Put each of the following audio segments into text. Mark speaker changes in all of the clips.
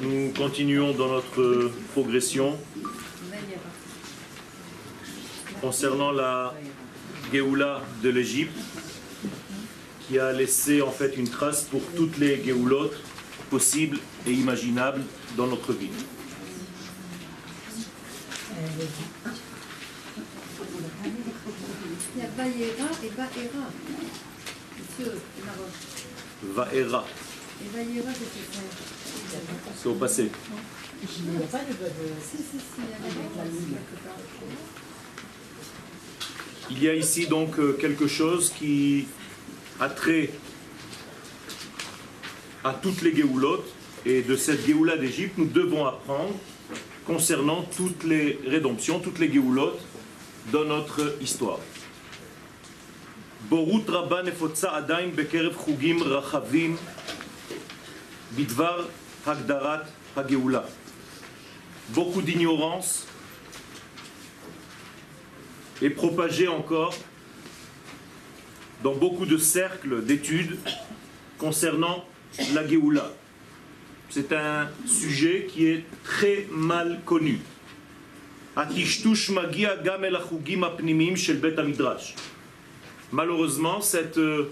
Speaker 1: Nous continuons dans notre progression concernant la Géoula de l'Égypte qui a laissé en fait une trace pour toutes les Géoulotes possibles et imaginables dans notre vie.
Speaker 2: Il y a Vaïera et Vaera. C'est
Speaker 1: au passé.
Speaker 2: Il y a
Speaker 1: ici donc euh, quelque chose qui a trait à toutes les Géoulotes, et de cette Géoula d'Égypte, nous devons apprendre concernant toutes les rédemptions, toutes les Géoulotes dans notre histoire. Bidvar Hagdarat Hageoula. Beaucoup d'ignorance est propagée encore dans beaucoup de cercles d'études concernant la Géoula. C'est un sujet qui est très mal connu. Malheureusement, cette euh,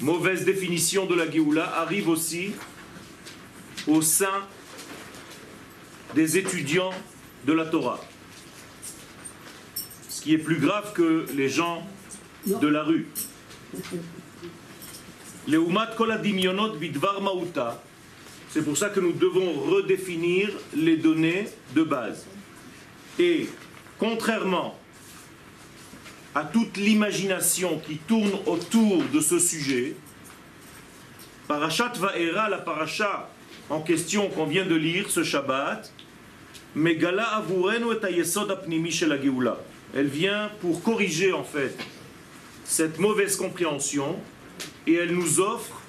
Speaker 1: mauvaise définition de la Géoula arrive aussi au sein des étudiants de la Torah. Ce qui est plus grave que les gens de la rue. C'est pour ça que nous devons redéfinir les données de base. Et contrairement à toute l'imagination qui tourne autour de ce sujet, Parashat Va'era, la paracha en question qu'on vient de lire ce Shabbat, Megala avurenu et hayesod apnimi shel hageula. Elle vient pour corriger en fait cette mauvaise compréhension et elle nous offre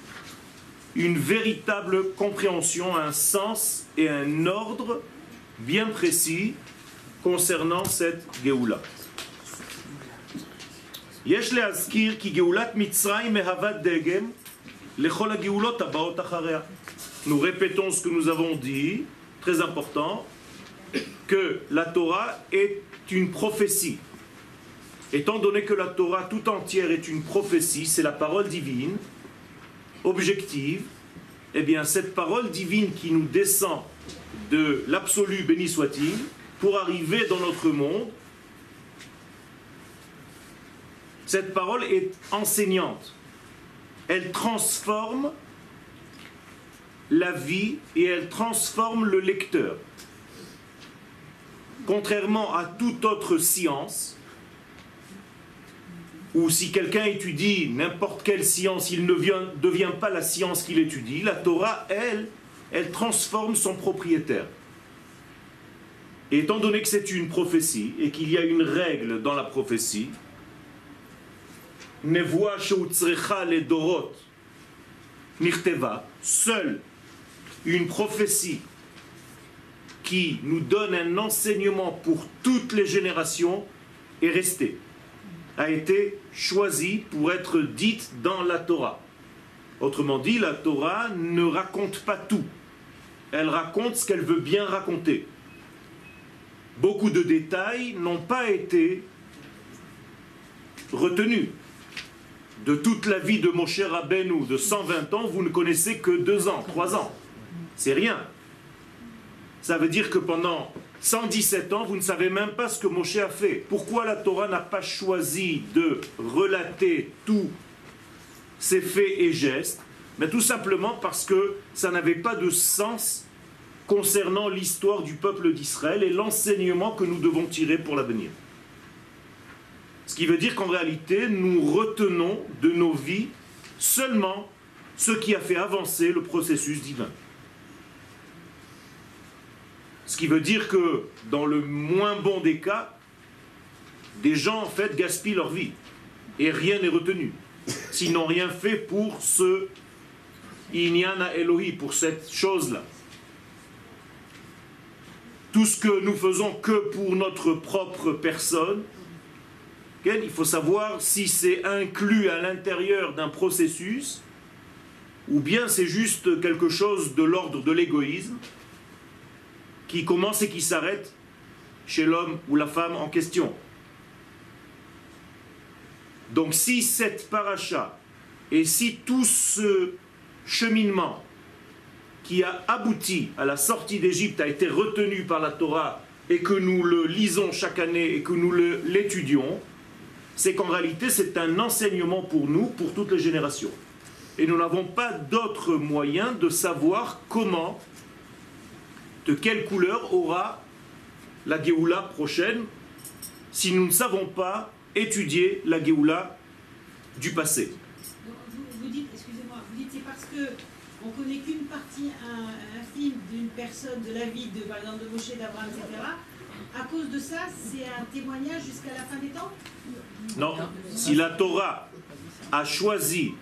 Speaker 1: une véritable compréhension, un sens et un ordre bien précis concernant cette Géoula. יש להזכיר כי גאולת מצרים מהווה דגם לכל הגאולות הבאות אחריה. Nous répétons ce que nous avons dit, très important, que la Torah est une prophétie. Étant donné que la Torah tout entière est une prophétie, c'est la parole divine, objective, eh bien cette parole divine qui nous descend de l'absolu, béni soit-il, pour arriver dans notre monde, cette parole est enseignante. Elle transforme la vie et elle transforme le lecteur. Contrairement à toute autre science, ou si quelqu'un étudie n'importe quelle science, il ne vient- devient pas la science qu'il étudie, la Torah, elle, elle transforme son propriétaire. Étant donné que c'est une prophétie et qu'il y a une règle dans la prophétie, Nevoa sheutzrecha le dorot nirteva, seule une prophétie qui nous donne un enseignement pour toutes les générations est restée, a été choisie pour être dite dans la Torah. Autrement dit, la Torah ne raconte pas tout. Elle raconte ce qu'elle veut bien raconter. Beaucoup de détails n'ont pas été retenus. De toute la vie de Moshe Rabbeinu de 120 ans, vous ne connaissez que 2 ans, 3 ans. C'est rien. Ça veut dire que pendant 117 ans, vous ne savez même pas ce que Moshe a fait. Pourquoi la Torah n'a pas choisi de relater tous ses faits et gestes? Mais tout simplement parce que ça n'avait pas de sens concernant l'histoire du peuple d'Israël et l'enseignement que nous devons tirer pour l'avenir. Ce qui veut dire qu'en réalité, nous retenons de nos vies seulement ce qui a fait avancer le processus divin. Ce qui veut dire que dans le moins bon des cas, des gens en fait gaspillent leur vie et rien n'est retenu. S'ils n'ont rien fait pour ce Inyana Elohi, pour cette chose-là. Tout ce que nous faisons que pour notre propre personne, Il faut savoir si c'est inclus à l'intérieur d'un processus ou bien c'est juste quelque chose de l'ordre de l'égoïsme qui commence et qui s'arrête chez l'homme ou la femme en question. Donc si cette paracha et si tout ce cheminement qui a abouti à la sortie d'Égypte a été retenu par la Torah et que nous le lisons chaque année et que nous l'étudions, c'est qu'en réalité c'est un enseignement pour nous, pour toutes les générations. Et nous n'avons pas d'autre moyen de savoir comment, de quelle couleur aura la Géoula prochaine, si nous ne savons pas étudier la Géoula du passé.
Speaker 2: Vous, dites, excusez-moi, vous dites c'est parce que on connaît qu'une partie infime d'une personne, de la vie de, par exemple, de Moshe, d'Abraham, etc. À cause de ça, c'est un témoignage jusqu'à la fin des temps?
Speaker 1: Non. Si la Torah a choisi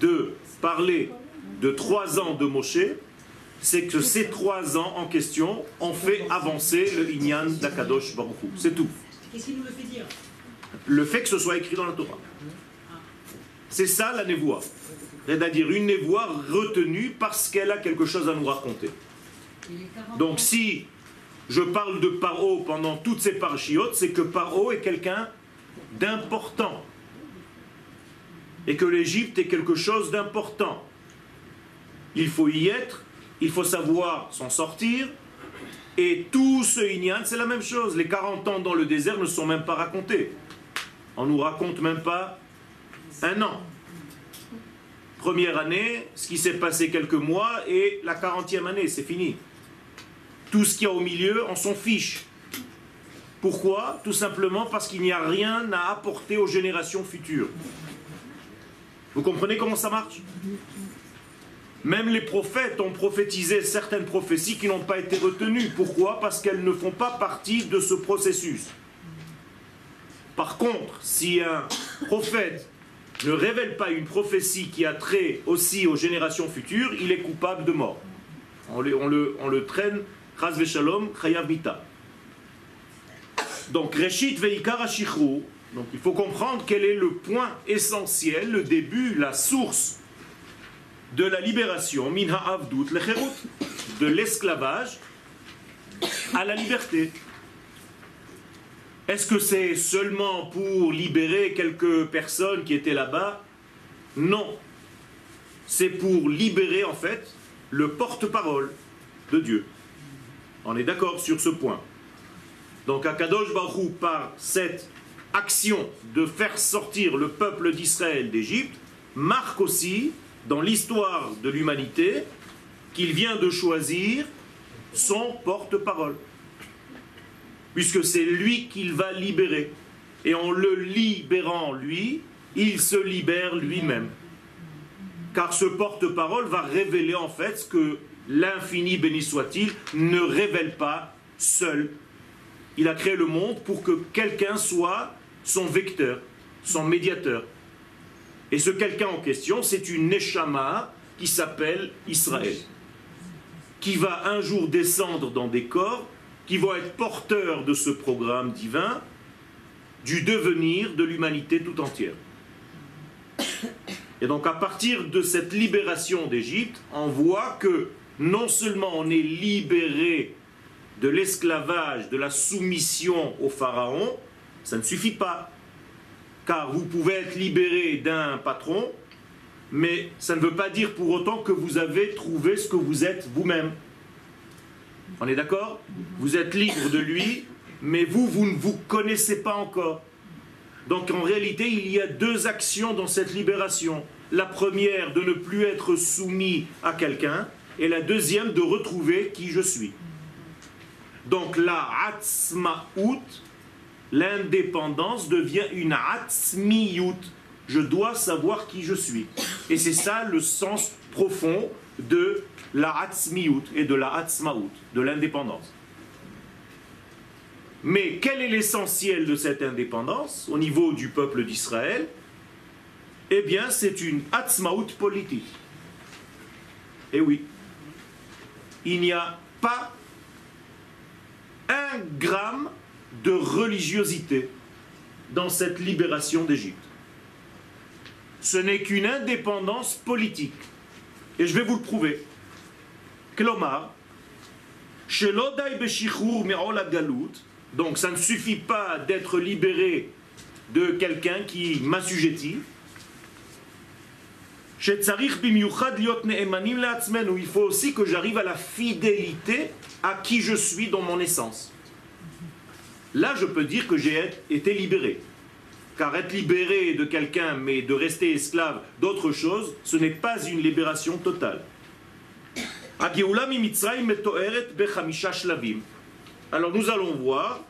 Speaker 1: de parler de trois ans de Moshe, c'est que ces trois ans en question ont fait avancer le Inyan d'Akadosh Baruch C'est tout.
Speaker 2: Qu'est-ce qui nous le fait dire?
Speaker 1: Le fait que ce soit écrit dans la Torah. C'est ça la névoie. C'est-à-dire une névoie retenue parce qu'elle a quelque chose à nous raconter. Donc si je parle de Paro pendant toutes ces parchiotes, c'est que Paro est quelqu'un d'important. Et que l'Égypte est quelque chose d'important. Il faut y être, il faut savoir s'en sortir. Et tout ce Inyan, c'est la même chose. Les 40 ans dans le désert ne sont même pas racontés. On nous raconte même pas un an. Première année, ce qui s'est passé quelques mois, et la 40e année, c'est fini. Tout ce qu'il y a au milieu, on s'en fiche. Pourquoi Tout simplement parce qu'il n'y a rien à apporter aux générations futures. Vous comprenez comment ça marche Même les prophètes ont prophétisé certaines prophéties qui n'ont pas été retenues. Pourquoi Parce qu'elles ne font pas partie de ce processus. Par contre, si un prophète ne révèle pas une prophétie qui a trait aussi aux générations futures, il est coupable de mort. On le, traîne. Donc, Reshit Veikar il faut comprendre quel est le point essentiel, le début, la source de la libération, Minha Avdut de l'esclavage à la liberté. Est-ce que c'est seulement pour libérer quelques personnes qui étaient là-bas? Non. C'est pour libérer en fait le porte-parole de Dieu. On est d'accord sur ce point. Donc Akadosh Baruch par cette action de faire sortir le peuple d'Israël d'Égypte marque aussi dans l'histoire de l'humanité qu'il vient de choisir son porte-parole puisque c'est lui qu'il va libérer. Et en le libérant lui, il se libère lui-même. Car ce porte-parole va révéler en fait ce que l'infini, béni soit-il, ne révèle pas seul. Il a créé le monde pour que quelqu'un soit son vecteur, son médiateur. Et ce quelqu'un en question, c'est une Neshama qui s'appelle Israël, qui va un jour descendre dans des corps qui vont être porteurs de ce programme divin, du devenir de l'humanité tout entière. Et donc à partir de cette libération d'Égypte, on voit que non seulement on est libéré de l'esclavage, de la soumission au Pharaon, ça ne suffit pas. Car vous pouvez être libéré d'un patron, mais ça ne veut pas dire pour autant que vous avez trouvé ce que vous êtes vous-même. On est d'accord? Vous êtes libre de lui, mais vous, vous ne vous connaissez pas encore. Donc en réalité, il y a deux actions dans cette libération. La première, de ne plus être soumis à quelqu'un, et la deuxième, de retrouver qui je suis. Donc la atzmaout, l'indépendance, devient une atzmiyut. Je dois savoir qui je suis. Et c'est ça le sens profond de la Hatzmiut et de la Hatzmaout, de l'indépendance. Mais quel est l'essentiel de cette indépendance au niveau du peuple d'Israël? Eh bien, c'est une Hatzmaout politique. Et oui, il n'y a pas un gramme de religiosité. dans cette libération d'Égypte. Ce n'est qu'une indépendance politique. Et je vais vous le prouver. Klomar, donc ça ne suffit pas d'être libéré de quelqu'un qui m'assujettit. Il faut aussi que j'arrive à la fidélité à qui je suis dans mon essence. Là, je peux dire que j'ai été libéré. Car être libéré de quelqu'un, mais de rester esclave d'autre chose, ce n'est pas une libération totale. Alors nous allons voir,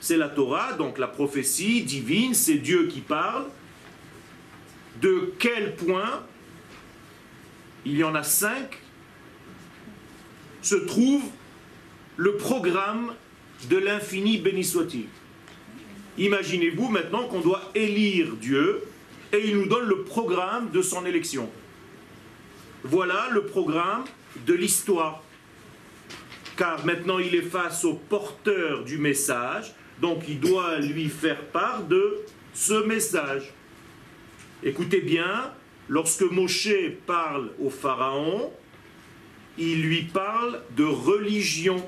Speaker 1: c'est la Torah, donc la prophétie divine, c'est Dieu qui parle, de quel point, il y en a cinq, se trouve le programme de l'infini béni soit-il. Imaginez-vous maintenant qu'on doit élire Dieu et il nous donne le programme de son élection. Voilà le programme de l'histoire. Car maintenant il est face au porteur du message, donc il doit lui faire part de ce message. Écoutez bien, lorsque Moshe parle au Pharaon, il lui parle de religion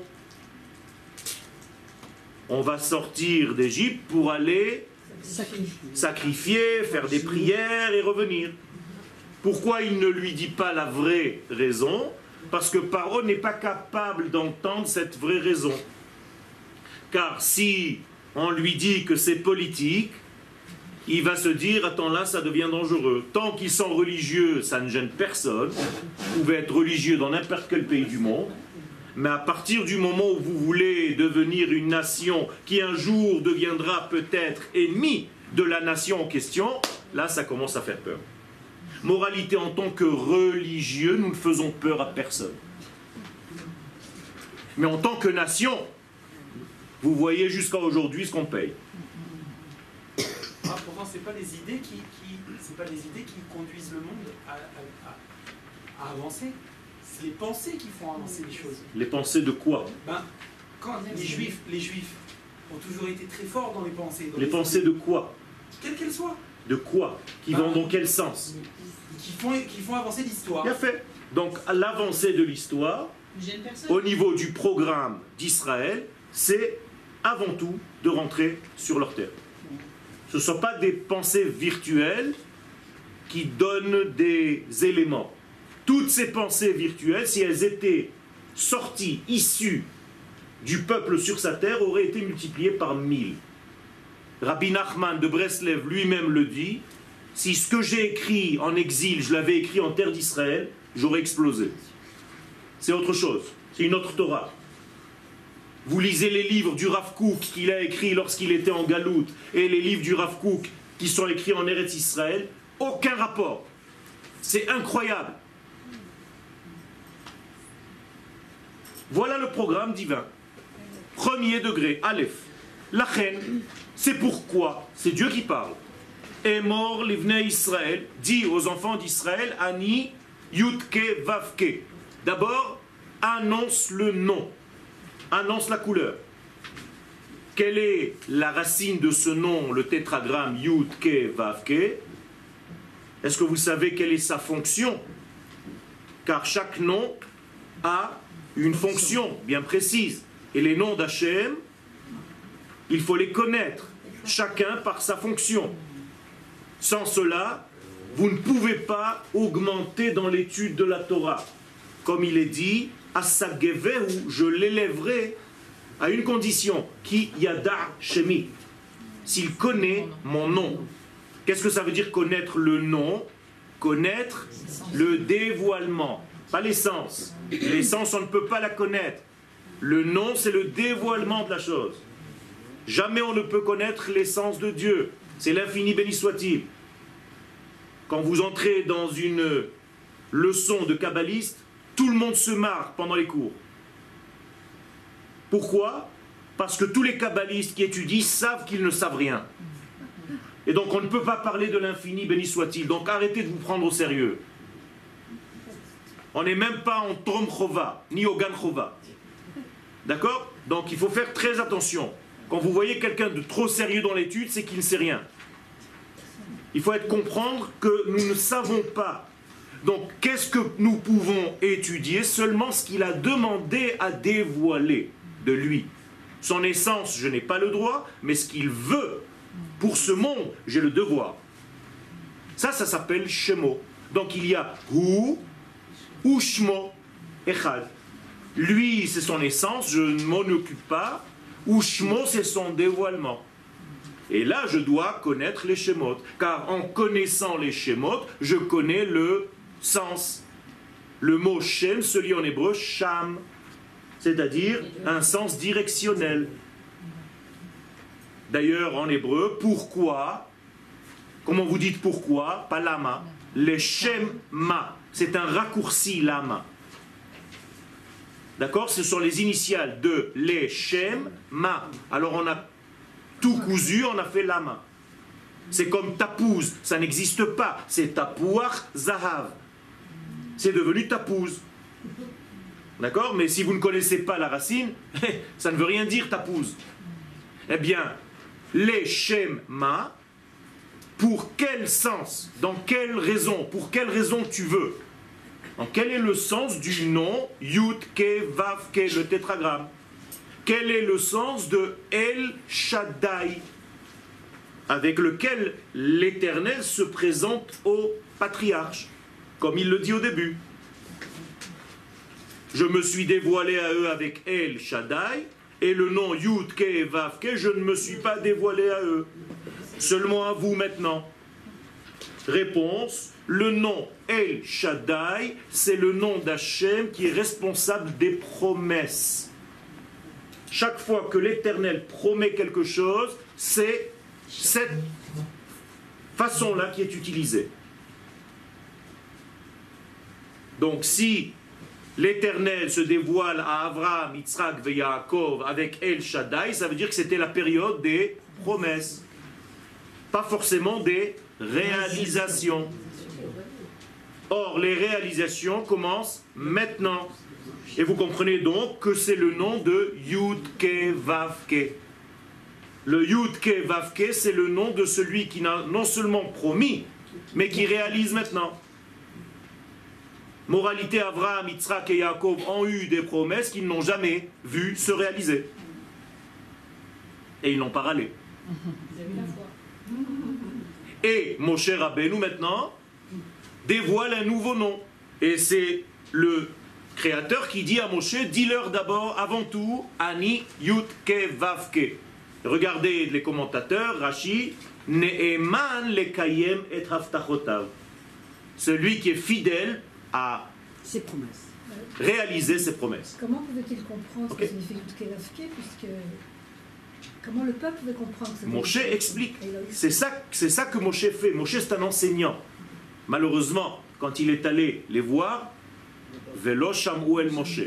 Speaker 1: on va sortir d'Égypte pour aller sacrifier. faire des prières et revenir. Pourquoi il ne lui dit pas la vraie raison? Parce que Paro n'est pas capable d'entendre cette vraie raison. Car si on lui dit que c'est politique, il va se dire, attends là, ça devient dangereux. Tant qu'ils sont religieux, ça ne gêne personne. Vous pouvez être religieux dans n'importe quel pays du monde. Mais à partir du moment où vous voulez devenir une nation qui un jour deviendra peut-être ennemie de la nation en question, là ça commence à faire peur. Moralité en tant que religieux, nous ne faisons peur à personne. Mais en tant que nation, vous voyez jusqu'à aujourd'hui ce qu'on paye.
Speaker 3: Pourtant, ce pas les idées qui, pas les idées qui conduisent le monde à avancer les pensées qui font avancer les choses.
Speaker 1: Les pensées de quoi?
Speaker 3: Ben, quand les juifs, les juifs ont toujours été très forts dans les pensées.
Speaker 1: les, pensées de quoi?
Speaker 3: Quelles qu'elles soient.
Speaker 1: De quoi? Qui vont ben, dans quel sens?
Speaker 3: qui font, qui font avancer l'histoire.
Speaker 1: Bien fait. Donc l'avancée de l'histoire, au niveau du programme d'Israël, c'est avant tout de rentrer sur leur terre. Ce ne sont pas des pensées virtuelles qui donnent des éléments toutes ces pensées virtuelles, si elles étaient sorties, issues du peuple sur sa terre, auraient été multipliées par mille. Rabbi Nachman de Breslev lui-même le dit, si ce que j'ai écrit en exil, je l'avais écrit en terre d'Israël, j'aurais explosé. C'est autre chose, c'est une autre Torah. Vous lisez les livres du Rav Kook qu'il a écrit lorsqu'il était en Galoute et les livres du Rav Kook qui sont écrits en Eretz Israël, aucun rapport. C'est incroyable. Voilà le programme divin. Premier degré, Aleph. La reine, c'est pourquoi, c'est Dieu qui parle. Est mort l'Ivne Israël, dit aux enfants d'Israël, Ani, Yutke, Vavke. D'abord, annonce le nom, annonce la couleur. Quelle est la racine de ce nom, le tétragramme Yutke, Vavke Est-ce que vous savez quelle est sa fonction? Car chaque nom a une fonction bien précise. Et les noms d'Hachem, il faut les connaître, chacun par sa fonction. Sans cela, vous ne pouvez pas augmenter dans l'étude de la Torah. Comme il est dit, où je l'élèverai à une condition, qui yada shemi, s'il connaît mon nom. Qu'est-ce que ça veut dire connaître le nom? Connaître le dévoilement, pas l'essence. L'essence, on ne peut pas la connaître. Le nom, c'est le dévoilement de la chose. Jamais on ne peut connaître l'essence de Dieu. C'est l'infini béni soit-il. Quand vous entrez dans une leçon de kabbaliste, tout le monde se marre pendant les cours. Pourquoi? Parce que tous les kabbalistes qui étudient savent qu'ils ne savent rien. Et donc on ne peut pas parler de l'infini béni soit-il. Donc arrêtez de vous prendre au sérieux. On n'est même pas en Trom Chova, ni au Gan Chova. D'accord? Donc il faut faire très attention. Quand vous voyez quelqu'un de trop sérieux dans l'étude, c'est qu'il ne sait rien. Il faut être comprendre que nous ne savons pas. Donc, qu'est-ce que nous pouvons étudier? Seulement ce qu'il a demandé à dévoiler de lui. Son essence, je n'ai pas le droit, mais ce qu'il veut pour ce monde, j'ai le devoir. Ça, ça s'appelle Shemo. Donc il y a Hu, Ushmo, Echad. Lui, c'est son essence, je ne m'en occupe pas. Ushmo, c'est son dévoilement. Et là, je dois connaître les Shemot. Car en connaissant les Shemot, je connais le sens. Le mot Shem se lit en hébreu Sham, c'est-à-dire un sens directionnel. D'ailleurs, en hébreu, pourquoi Comment vous dites pourquoi Pas lama. Les Shema. C'est un raccourci lama. D'accord Ce sont les initiales de les Shem Ma. Alors on a tout cousu, on a fait lama. C'est comme tapouz, ça n'existe pas. C'est tapouach zahav. C'est devenu tapouz. D'accord? Mais si vous ne connaissez pas la racine, ça ne veut rien dire tapouz. Eh bien, les Ma, pour quel sens? Dans quelle raison? Pour quelle raison tu veux? Quel est le sens du nom Yud Ke Vav Ke, le tétragramme? Quel est le sens de El Shaddai avec lequel l'Éternel se présente au patriarche, comme il le dit au début. Je me suis dévoilé à eux avec El Shaddai, et le nom Yud Ke Vav Ke, je ne me suis pas dévoilé à eux. Seulement à vous maintenant. Réponse le nom El Shaddai, c'est le nom d'Hachem qui est responsable des promesses. Chaque fois que l'Éternel promet quelque chose, c'est cette façon-là qui est utilisée. Donc si l'Éternel se dévoile à Abraham, Yitzhak et Yaakov avec El Shaddai, ça veut dire que c'était la période des promesses, pas forcément des réalisations. Or, les réalisations commencent maintenant. Et vous comprenez donc que c'est le nom de Yudke Vavke. Le Yudke Vavke, c'est le nom de celui qui n'a non seulement promis, mais qui réalise maintenant. Moralité, Abraham, Yitzhak et Yaakov ont eu des promesses qu'ils n'ont jamais vues se réaliser. Et ils n'ont pas râlé. Et Moshe Rabbeinu maintenant dévoile un nouveau nom. Et c'est le créateur qui dit à Moshe, dis-leur d'abord, avant tout, Ani Yutke Vavke. Regardez les commentateurs, Rashi, Ne'eman lekayem et. Celui qui est fidèle à
Speaker 4: ses promesses.
Speaker 1: réaliser ses promesses.
Speaker 4: Comment pouvait-il comprendre ce que signifie Yutke Vavke puisque Comment le peuple pouvait comprendre ça
Speaker 1: Moshe explique. C'est ça, c'est ça que Moshe fait. Moshe, c'est un enseignant. Malheureusement, quand il est allé les voir, Velo el Moshe,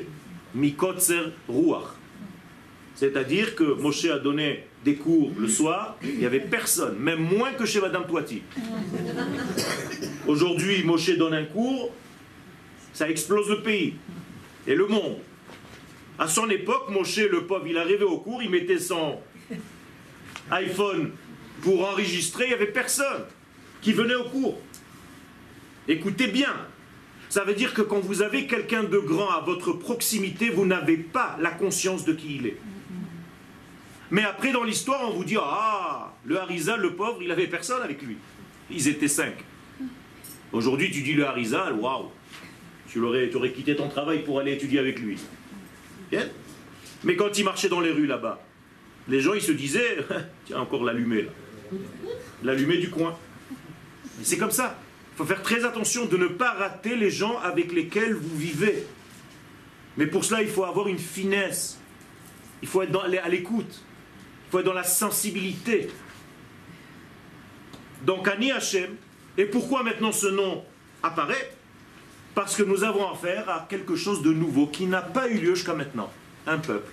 Speaker 1: Mikotzer Ruach. C'est-à-dire que Moshe a donné des cours le soir, il n'y avait personne, même moins que chez Madame Toiti. Aujourd'hui, Moshe donne un cours, ça explose le pays et le monde. À son époque, Moshe, le pauvre, il arrivait au cours, il mettait son iPhone pour enregistrer, il n'y avait personne qui venait au cours. Écoutez bien, ça veut dire que quand vous avez quelqu'un de grand à votre proximité, vous n'avez pas la conscience de qui il est. Mais après, dans l'histoire, on vous dit Ah, le Harizal, le pauvre, il avait personne avec lui. Ils étaient cinq. Aujourd'hui, tu dis le Harizal, waouh, tu aurais, quitté ton travail pour aller étudier avec lui. Mais quand il marchait dans les rues là-bas, les gens ils se disaient Tiens, encore l'allumé là. L'allumé du coin. C'est comme ça. Il faut faire très attention de ne pas rater les gens avec lesquels vous vivez. Mais pour cela, il faut avoir une finesse. Il faut être à l'écoute. Il faut être dans la sensibilité. Donc, Ani Hashem. Et pourquoi maintenant ce nom apparaît? Parce que nous avons affaire à quelque chose de nouveau qui n'a pas eu lieu jusqu'à maintenant. Un peuple.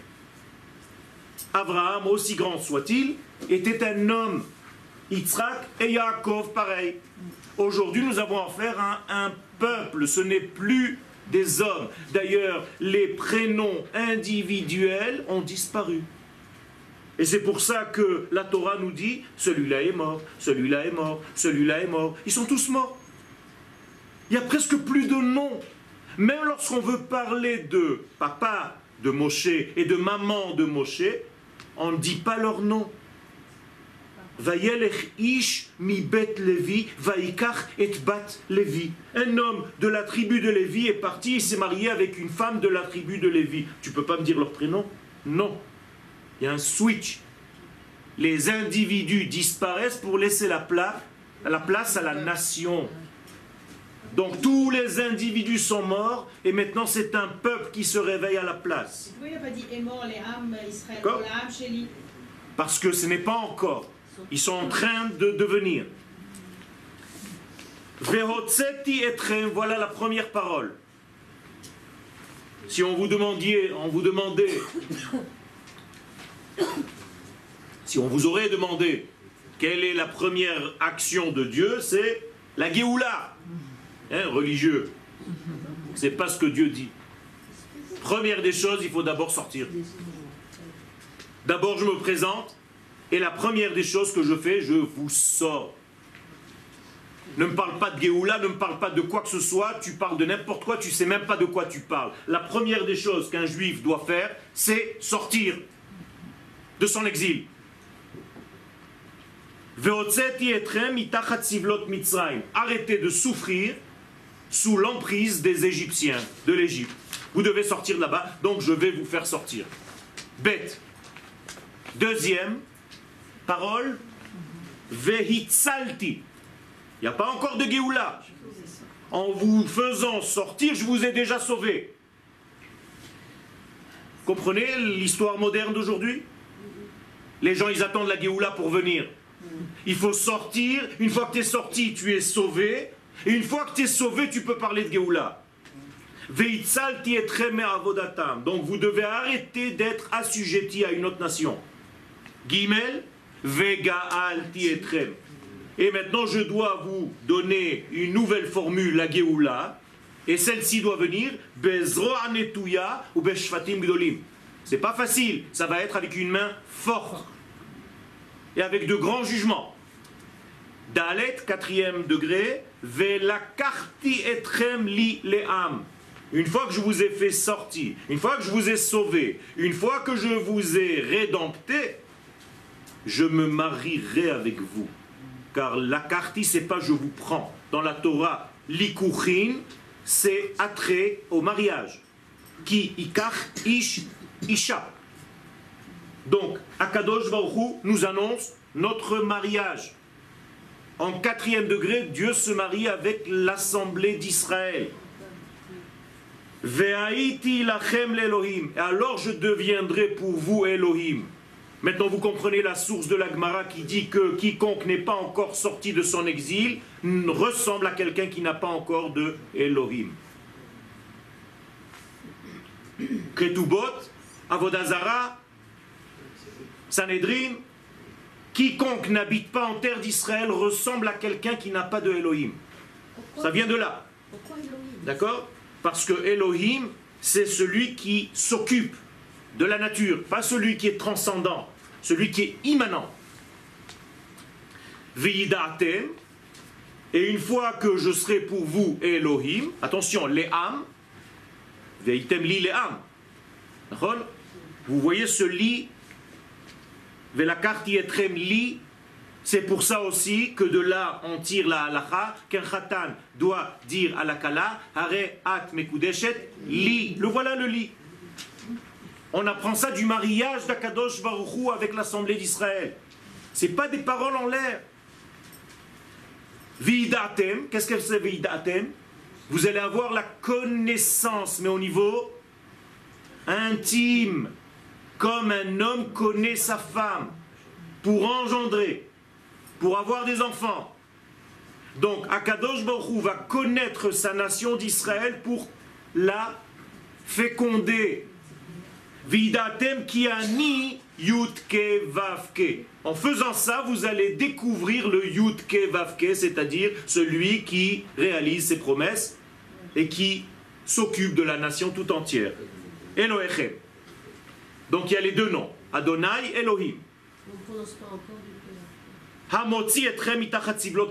Speaker 1: Abraham, aussi grand soit-il, était un homme. Yitzhak et Yaakov, pareil. Aujourd'hui, nous avons affaire à un peuple, ce n'est plus des hommes. D'ailleurs, les prénoms individuels ont disparu. Et c'est pour ça que la Torah nous dit, celui-là est mort, celui-là est mort, celui-là est mort. Ils sont tous morts. Il n'y a presque plus de noms. Même lorsqu'on veut parler de papa de Moshe et de maman de Moshe, on ne dit pas leur nom. ish mi bet Levi, vaikach et bat Levi. Un homme de la tribu de Lévi est parti, il s'est marié avec une femme de la tribu de Lévi. Tu peux pas me dire leur prénom? Non. Il y a un switch. Les individus disparaissent pour laisser la place à la nation. Donc tous les individus sont morts et maintenant c'est un peuple qui se réveille à la place.
Speaker 2: Pourquoi il n'a pas dit est mort les âmes Israël, l'âme chez
Speaker 1: Parce que ce n'est pas encore. Ils sont en train de devenir. Voilà la première parole. Si on vous demandait, on vous demandait, si on vous aurait demandé quelle est la première action de Dieu, c'est la Géoula. Hein, religieux. C'est pas ce que Dieu dit. Première des choses, il faut d'abord sortir. D'abord, je me présente, et la première des choses que je fais, je vous sors. Ne me parle pas de Géoula, ne me parle pas de quoi que ce soit, tu parles de n'importe quoi, tu sais même pas de quoi tu parles. La première des choses qu'un juif doit faire, c'est sortir de son exil. Arrêtez de souffrir sous l'emprise des Égyptiens de l'Égypte. Vous devez sortir là-bas, donc je vais vous faire sortir. Bête. Deuxième parole, vehitsalti. Il n'y a pas encore de Géoula. En vous faisant sortir, je vous ai déjà sauvé. Comprenez l'histoire moderne d'aujourd'hui? Les gens, ils attendent la Géoula pour venir. Il faut sortir. Une fois que tu es sorti, tu es sauvé. Et une fois que tu es sauvé, tu peux parler de Géoula. Donc vous devez arrêter d'être assujetti à une autre nation. Gimel, Vegaal Tietrem. Et maintenant, je dois vous donner une nouvelle formule, la Géoula. Et celle-ci doit venir Bezro Anetuya ou Beshfatim Gdolim. C'est pas facile, ça va être avec une main forte et avec de grands jugements. Dalet, quatrième degré, karti etrem li le'am. Une fois que je vous ai fait sortir, une fois que je vous ai sauvé, une fois que je vous ai rédempté, je me marierai avec vous. Car la karti, c'est pas je vous prends. Dans la Torah, likuchin, c'est attrait au mariage. Qui ikach ish isha. Donc, Akadosh Baruch nous annonce notre mariage. En quatrième degré, Dieu se marie avec l'assemblée d'Israël. lachem Et alors je deviendrai pour vous Elohim. Maintenant vous comprenez la source de la Gemara qui dit que quiconque n'est pas encore sorti de son exil ressemble à quelqu'un qui n'a pas encore de Elohim. Ketubot, Avodazara, Sanhedrin, quiconque n'habite pas en terre d'Israël ressemble à quelqu'un qui n'a pas de Elohim. Ça vient de là. D'accord? Parce que Elohim, c'est celui qui s'occupe de la nature, pas celui qui est transcendant, celui qui est immanent. Vidatem, et une fois que je serai pour vous Elohim, attention, les âmes, veitem li les âmes. Vous voyez ce lit li, c'est pour ça aussi que de là on tire la halacha qu'un khatan doit dire à la kala hare at mekudeshet li. Le voilà le lit. On apprend ça du mariage d'Akadosh Baruchou avec l'assemblée d'Israël. C'est pas des paroles en l'air. Vidatem, qu'est-ce que c'est vidatem Vous allez avoir la connaissance, mais au niveau intime comme un homme connaît sa femme pour engendrer, pour avoir des enfants. Donc Akadosh Baruch va connaître sa nation d'Israël pour la féconder. Vidatem ni yutke vavke. En faisant ça, vous allez découvrir le yutke vavke, c'est-à-dire celui qui réalise ses promesses et qui s'occupe de la nation tout entière. Elohechem. Donc il y a les deux noms, Adonai, Elohim.
Speaker 5: On ne prononce pas encore du
Speaker 1: Hamotzi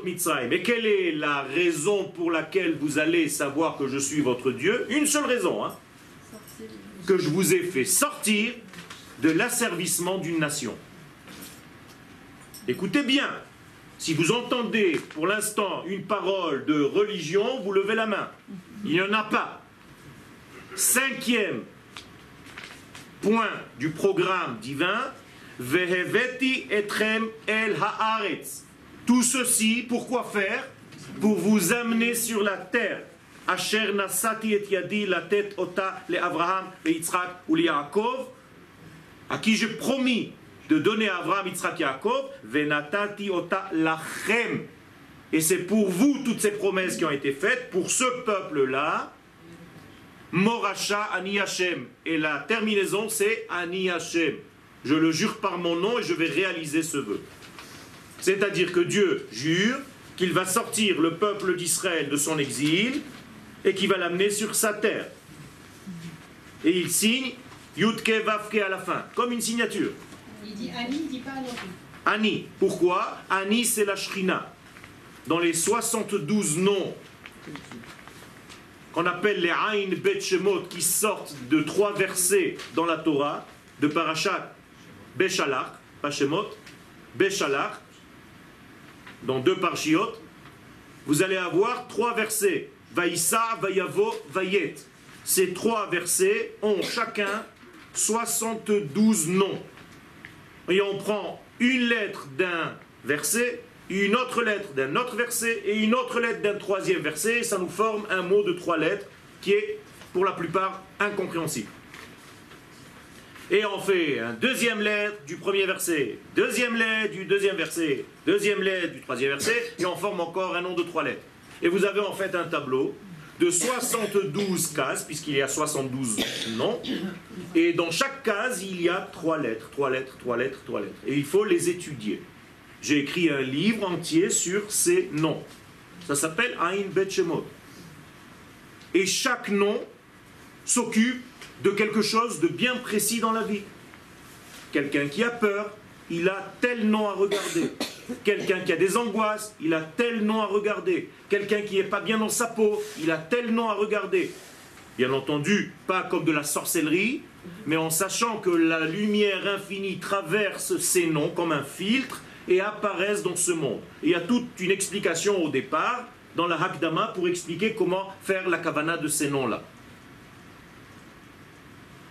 Speaker 1: Mitzrayim. Et quelle est la raison pour laquelle vous allez savoir que je suis votre Dieu? Une seule raison, hein, que je vous ai fait sortir de l'asservissement d'une nation. Écoutez bien, si vous entendez pour l'instant une parole de religion, vous levez la main. Il n'y en a pas. Cinquième point du programme divin, Veheveti etrem el haaretz. Tout ceci, pourquoi faire? Pour vous amener sur la terre. Asher nasati et yadi la tête ota le Abraham, le Yitzhak ou le Yaakov, à qui j'ai promis de donner à Abraham, Yitzhak, Yaakov, venatati ota lachem. Et c'est pour vous toutes ces promesses qui ont été faites, pour ce peuple-là, Moracha Ani Hashem. Et la terminaison, c'est Ani Hashem. Je le jure par mon nom et je vais réaliser ce vœu. C'est-à-dire que Dieu jure qu'il va sortir le peuple d'Israël de son exil et qu'il va l'amener sur sa terre. Et il signe Yudke Vavke à la fin, comme une signature.
Speaker 2: Il dit Annie, il dit pas plus.
Speaker 1: Ani. Pourquoi? Ani, c'est la Shrina. Dans les 72 noms qu'on appelle les Ain Bet Shemot, qui sortent de trois versets dans la Torah, de Parashat Beshalach, pas Shemot, dans deux parshiot, vous allez avoir trois versets. Vaïssa, Vayavo, Vayet. Ces trois versets ont chacun 72 noms. Et on prend une lettre d'un verset, une autre lettre d'un autre verset et une autre lettre d'un troisième verset. Et ça nous forme un mot de trois lettres qui est pour la plupart incompréhensible. Et on fait un deuxième lettre du premier verset, deuxième lettre du deuxième verset, deuxième lettre du troisième verset, et on forme encore un nom de trois lettres. Et vous avez en fait un tableau de 72 cases, puisqu'il y a 72 noms, et dans chaque case, il y a trois lettres, trois lettres, trois lettres, trois lettres. Et il faut les étudier. J'ai écrit un livre entier sur ces noms. Ça s'appelle Ain Bet. Et chaque nom s'occupe de quelque chose de bien précis dans la vie. Quelqu'un qui a peur, il a tel nom à regarder. Quelqu'un qui a des angoisses, il a tel nom à regarder. Quelqu'un qui n'est pas bien dans sa peau, il a tel nom à regarder. Bien entendu, pas comme de la sorcellerie, mais en sachant que la lumière infinie traverse ces noms comme un filtre et apparaissent dans ce monde. Et il y a toute une explication au départ dans la Hakdama pour expliquer comment faire la kavana de ces noms-là.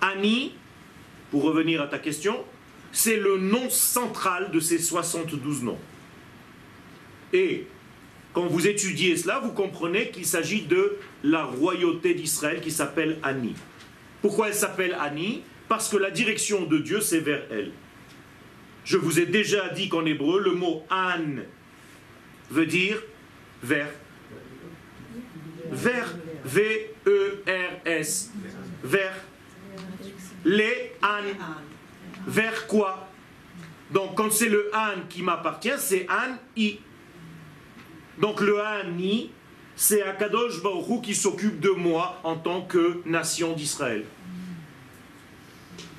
Speaker 1: Ani, pour revenir à ta question, c'est le nom central de ces 72 noms. Et quand vous étudiez cela, vous comprenez qu'il s'agit de la royauté d'Israël qui s'appelle Ani. Pourquoi elle s'appelle Ani Parce que la direction de Dieu, c'est vers elle. Je vous ai déjà dit qu'en hébreu, le mot An veut dire vers. Vers. V-E-R-S. Vers. Les An. Vers quoi? Donc quand c'est le An qui m'appartient, c'est An I. Donc le Ani, c'est Akadosh Baruch qui s'occupe de moi en tant que nation d'Israël.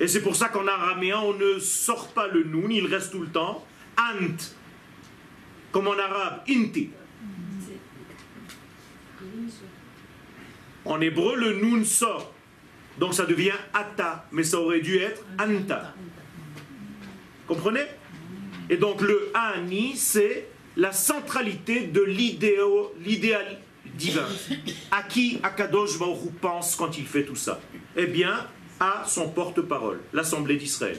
Speaker 1: Et c'est pour ça qu'en araméen, on ne sort pas le noun, il reste tout le temps. Ant. Comme en arabe, inti. En hébreu, le noun sort. Donc ça devient ata, mais ça aurait dû être anta. Comprenez? Et donc le ani, c'est la centralité de l'idéal divin. À qui Akadosh Baruch pense quand il fait tout ça? Eh bien, à son porte-parole, l'Assemblée d'Israël,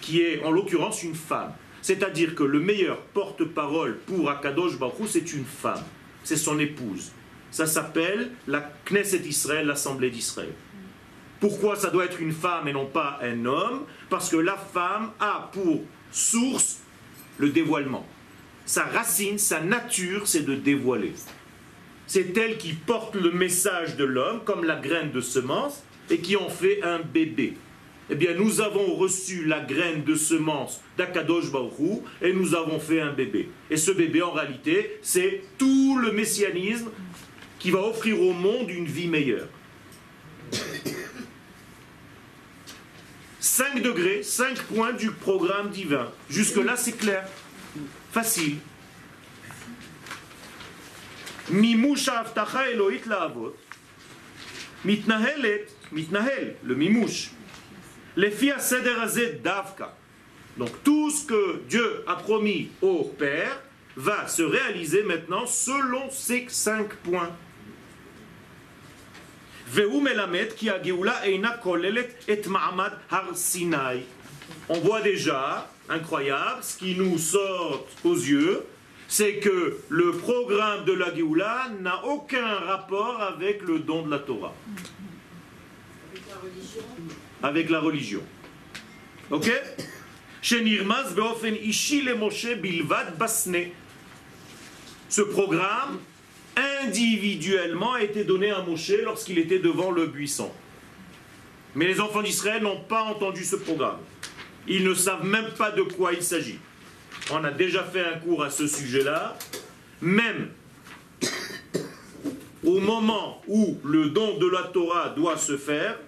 Speaker 1: qui est en l'occurrence une femme. C'est-à-dire que le meilleur porte-parole pour Akadosh Baruch c'est une femme. C'est son épouse. Ça s'appelle la Knesset Israël, l'Assemblée d'Israël. Pourquoi ça doit être une femme et non pas un homme Parce que la femme a pour source le dévoilement. Sa racine, sa nature, c'est de dévoiler. C'est elle qui porte le message de l'homme, comme la graine de semence, et qui en fait un bébé. Eh bien, nous avons reçu la graine de semence d'Akadosh Baruchou et nous avons fait un bébé. Et ce bébé, en réalité, c'est tout le messianisme qui va offrir au monde une vie meilleure. 5 degrés, 5 points du programme divin. Jusque-là, c'est clair. Facile. Mimusha Avtacha Elohit mitnahel, le mimouche. Les filles sederazet d'Avka. Donc tout ce que Dieu a promis au Père va se réaliser maintenant selon ces cinq points. On voit déjà, incroyable, ce qui nous sort aux yeux, c'est que le programme de la Géoula n'a aucun rapport avec le don de la Torah
Speaker 2: avec la religion.
Speaker 1: Ok? Ce programme individuellement a été donné à Moshe lorsqu'il était devant le buisson. Mais les enfants d'Israël n'ont pas entendu ce programme. Ils ne savent même pas de quoi il s'agit. On a déjà fait un cours à ce sujet-là. Même au moment où le don de la Torah doit se faire,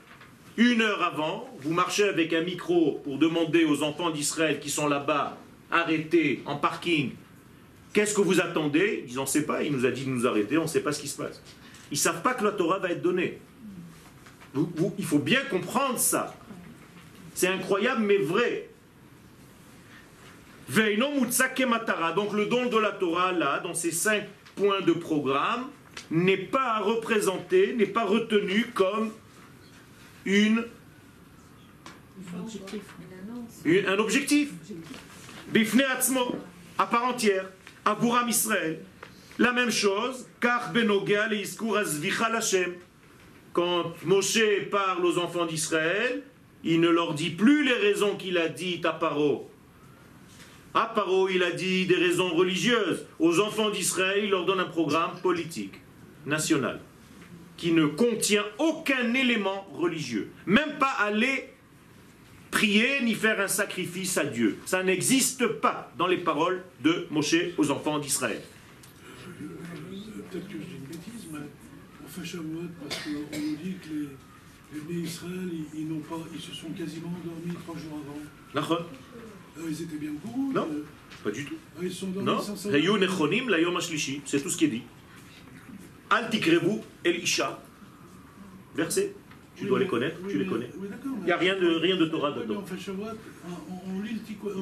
Speaker 1: une heure avant, vous marchez avec un micro pour demander aux enfants d'Israël qui sont là-bas, arrêtés en parking, qu'est-ce que vous attendez? Ils disent on ne sait pas, il nous a dit de nous arrêter, on ne sait pas ce qui se passe. Ils ne savent pas que la Torah va être donnée. Il faut bien comprendre ça. C'est incroyable mais vrai. Donc le don de la Torah, là, dans ces cinq points de programme, n'est pas représenté, n'est pas retenu comme une, un objectif. Bifne atzmo, à part entière, Aburam Israël. La même chose, car le Yiskur Azvicha Lashem. Quand Moshe parle aux enfants d'Israël, il ne leur dit plus les raisons qu'il a dites à Paro. À Paro, il a dit des raisons religieuses. Aux enfants d'Israël, il leur donne un programme politique, national, qui ne contient aucun élément religieux. Même pas aller prier ni faire un sacrifice à Dieu. Ça n'existe pas dans les paroles de Moshe aux enfants d'Israël.
Speaker 6: Euh, Peut-être que je dis une bêtise, mais on fait Shavuot parce qu'on nous dit que les, les Bnei Israël, ils, ils n'ont pas, ils se sont quasiment endormis trois jours avant. Euh, ils étaient bien au courant.
Speaker 1: Non.
Speaker 6: euh,
Speaker 1: Pas du tout.
Speaker 6: ah, ils sont endormis
Speaker 1: Non. C'est tout ce qui est dit. Al tikrevu el isha. Verset. Tu
Speaker 6: Oui,
Speaker 1: dois les connaître,
Speaker 6: oui,
Speaker 1: tu les connais.
Speaker 6: oui,
Speaker 1: Il n'y a rien de, rien de Torah dedans.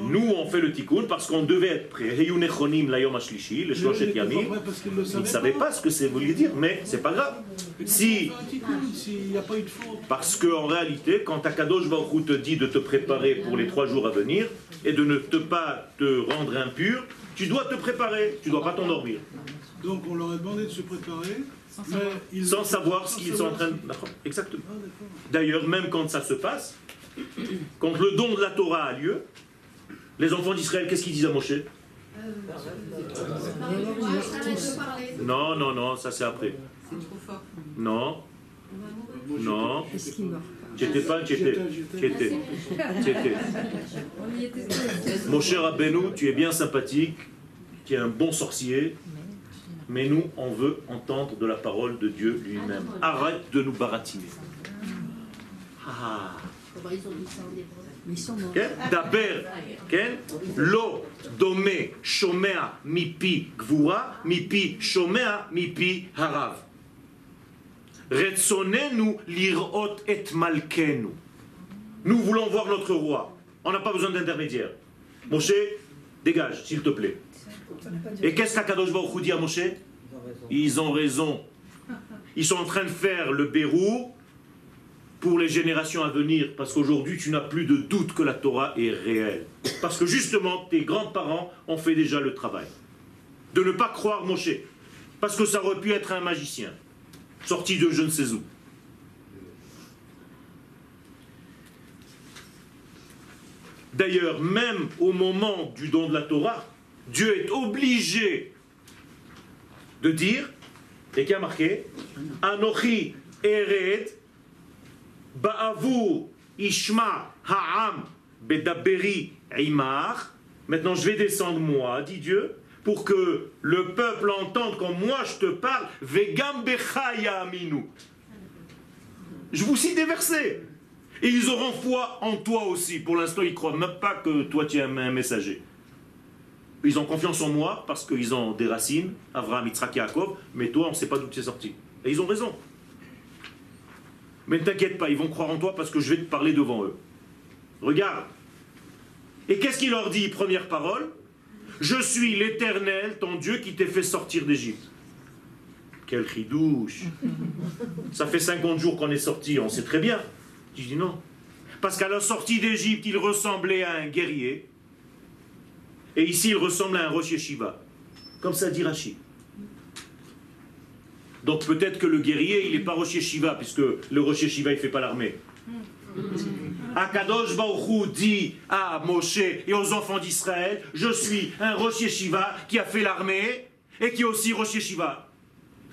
Speaker 1: Nous, on fait le tikkun parce qu'on devait être prêt. Hayu nechonim la yom hashlishi, le yamim. Ils ne savaient pas ce que c'est voulait dire, mais c'est pas grave. Si- Parce qu'en réalité, quand Akadosh Baruch te dit de te préparer pour les trois jours à venir et de ne te pas te rendre impur, tu dois te préparer, tu ne dois pas t'endormir.
Speaker 6: Donc on leur a demandé de se préparer, mais ils
Speaker 1: Sans savoir ce qu'ils sont en train de... Exactement.
Speaker 6: Ah.
Speaker 1: D'ailleurs, même quand ça se passe, quand le don de la Torah a lieu, les enfants d'Israël, qu'est-ce qu'ils disent à Moshe? Non, non, non, ça c'est après.
Speaker 5: C'est trop fort.
Speaker 1: Non,
Speaker 6: j'étais-
Speaker 1: non, n'étais pas?
Speaker 6: J'étais-
Speaker 1: Tu
Speaker 6: j'étais-.
Speaker 1: Mon cher Rabbeinu, tu es bien sympathique, tu es un bon sorcier, mais nous, on veut entendre de la parole de Dieu lui-même. Arrête de nous baratiner. Ah. Lo, domé, shomea, mipi, gvura, mipi, shomea, mipi, harav. Retsonenu lirot et malkenu. Nous voulons voir notre roi. On n'a pas besoin d'intermédiaire. Moshe, dégage, s'il te plaît. Et qu'est-ce qu'Akadosh Baruch dit à Moshe? Ils ont raison. Ils sont en train de faire le Bérou pour les générations à venir, parce qu'aujourd'hui tu n'as plus de doute que la Torah est réelle. Parce que justement, tes grands-parents ont fait déjà le travail. De ne pas croire Moshe. Parce que ça aurait pu être un magicien, sorti de je ne sais où. D'ailleurs, même au moment du don de la Torah, Dieu est obligé de dire, et qui a marqué, Anochi Ered Ba'avur Ishma Ha'am Bedaberi Imar. Maintenant, je vais descendre moi, dit Dieu, pour que le peuple entende quand moi je te parle, Vegam Ya'aminu. Je vous cite des versets. Et ils auront foi en toi aussi. Pour l'instant, ils croient même pas que toi tu es un messager. Ils ont confiance en moi parce qu'ils ont des racines, Avraham, Yitzhak, Yaakov, mais toi, on ne sait pas d'où tu es sorti. Et ils ont raison. Mais ne t'inquiète pas, ils vont croire en toi parce que je vais te parler devant eux. Regarde. Et qu'est-ce qu'il leur dit, première parole? Je suis l'Éternel, ton Dieu, qui t'ai fait sortir d'Égypte. Quel douche Ça fait 50 jours qu'on est sorti, on sait très bien. Je dis non. Parce qu'à la sortie d'Égypte, il ressemblait à un guerrier. Et ici, il ressemble à un Rosh Yeshiva. Comme ça dit Rachid. Donc peut-être que le guerrier, il n'est pas Rosh Yeshiva, puisque le Rosh Yeshiva, il ne fait pas l'armée. Akadosh Baruchou dit à Moshe et aux enfants d'Israël, je suis un Rosh Yeshiva qui a fait l'armée et qui est aussi Rosh Yeshiva.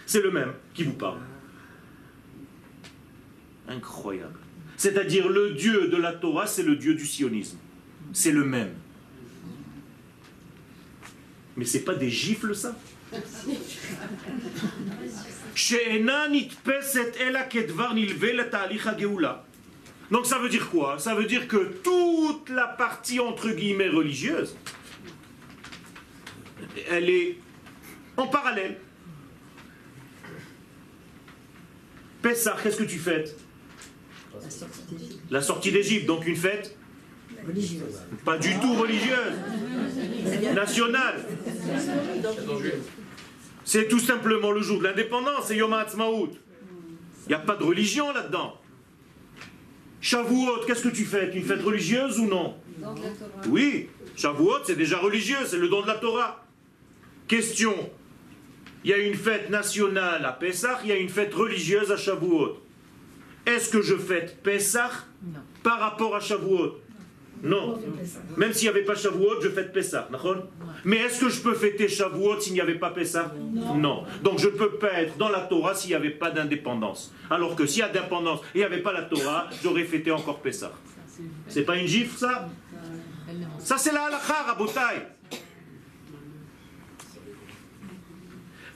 Speaker 1: C'est le même qui vous parle. Incroyable. C'est-à-dire le Dieu de la Torah, c'est le Dieu du sionisme. C'est le même. Mais c'est pas des gifles ça? Donc ça veut dire quoi? Ça veut dire que toute la partie entre guillemets religieuse, elle est en parallèle. Pessah, qu'est-ce que tu fêtes? La sortie d'Égypte, donc une fête Religieuse. Pas du tout religieuse. Nationale. C'est tout simplement le jour de l'indépendance, c'est Yom Ha'atzmaut. Il n'y a pas de religion là-dedans. Shavuot, qu'est-ce que tu fais? Une fête religieuse ou non? Oui, Shavuot, c'est déjà religieux, c'est le don de la Torah. Question il y a une fête nationale à Pessah, il y a une fête religieuse à Shavuot. Est-ce que je fête Pessah? Par rapport à Shavuot non. Même s'il n'y avait pas Shavuot, je fête Pessah. Mais est-ce que je peux fêter Shavuot s'il n'y avait pas Pessah? Non. Donc je ne peux pas être dans la Torah s'il n'y avait pas d'indépendance. Alors que s'il y a d'indépendance et il n'y avait pas la Torah, j'aurais fêté encore Pessah. C'est pas une gifle ça? Ça c'est la halakha, Rabotai.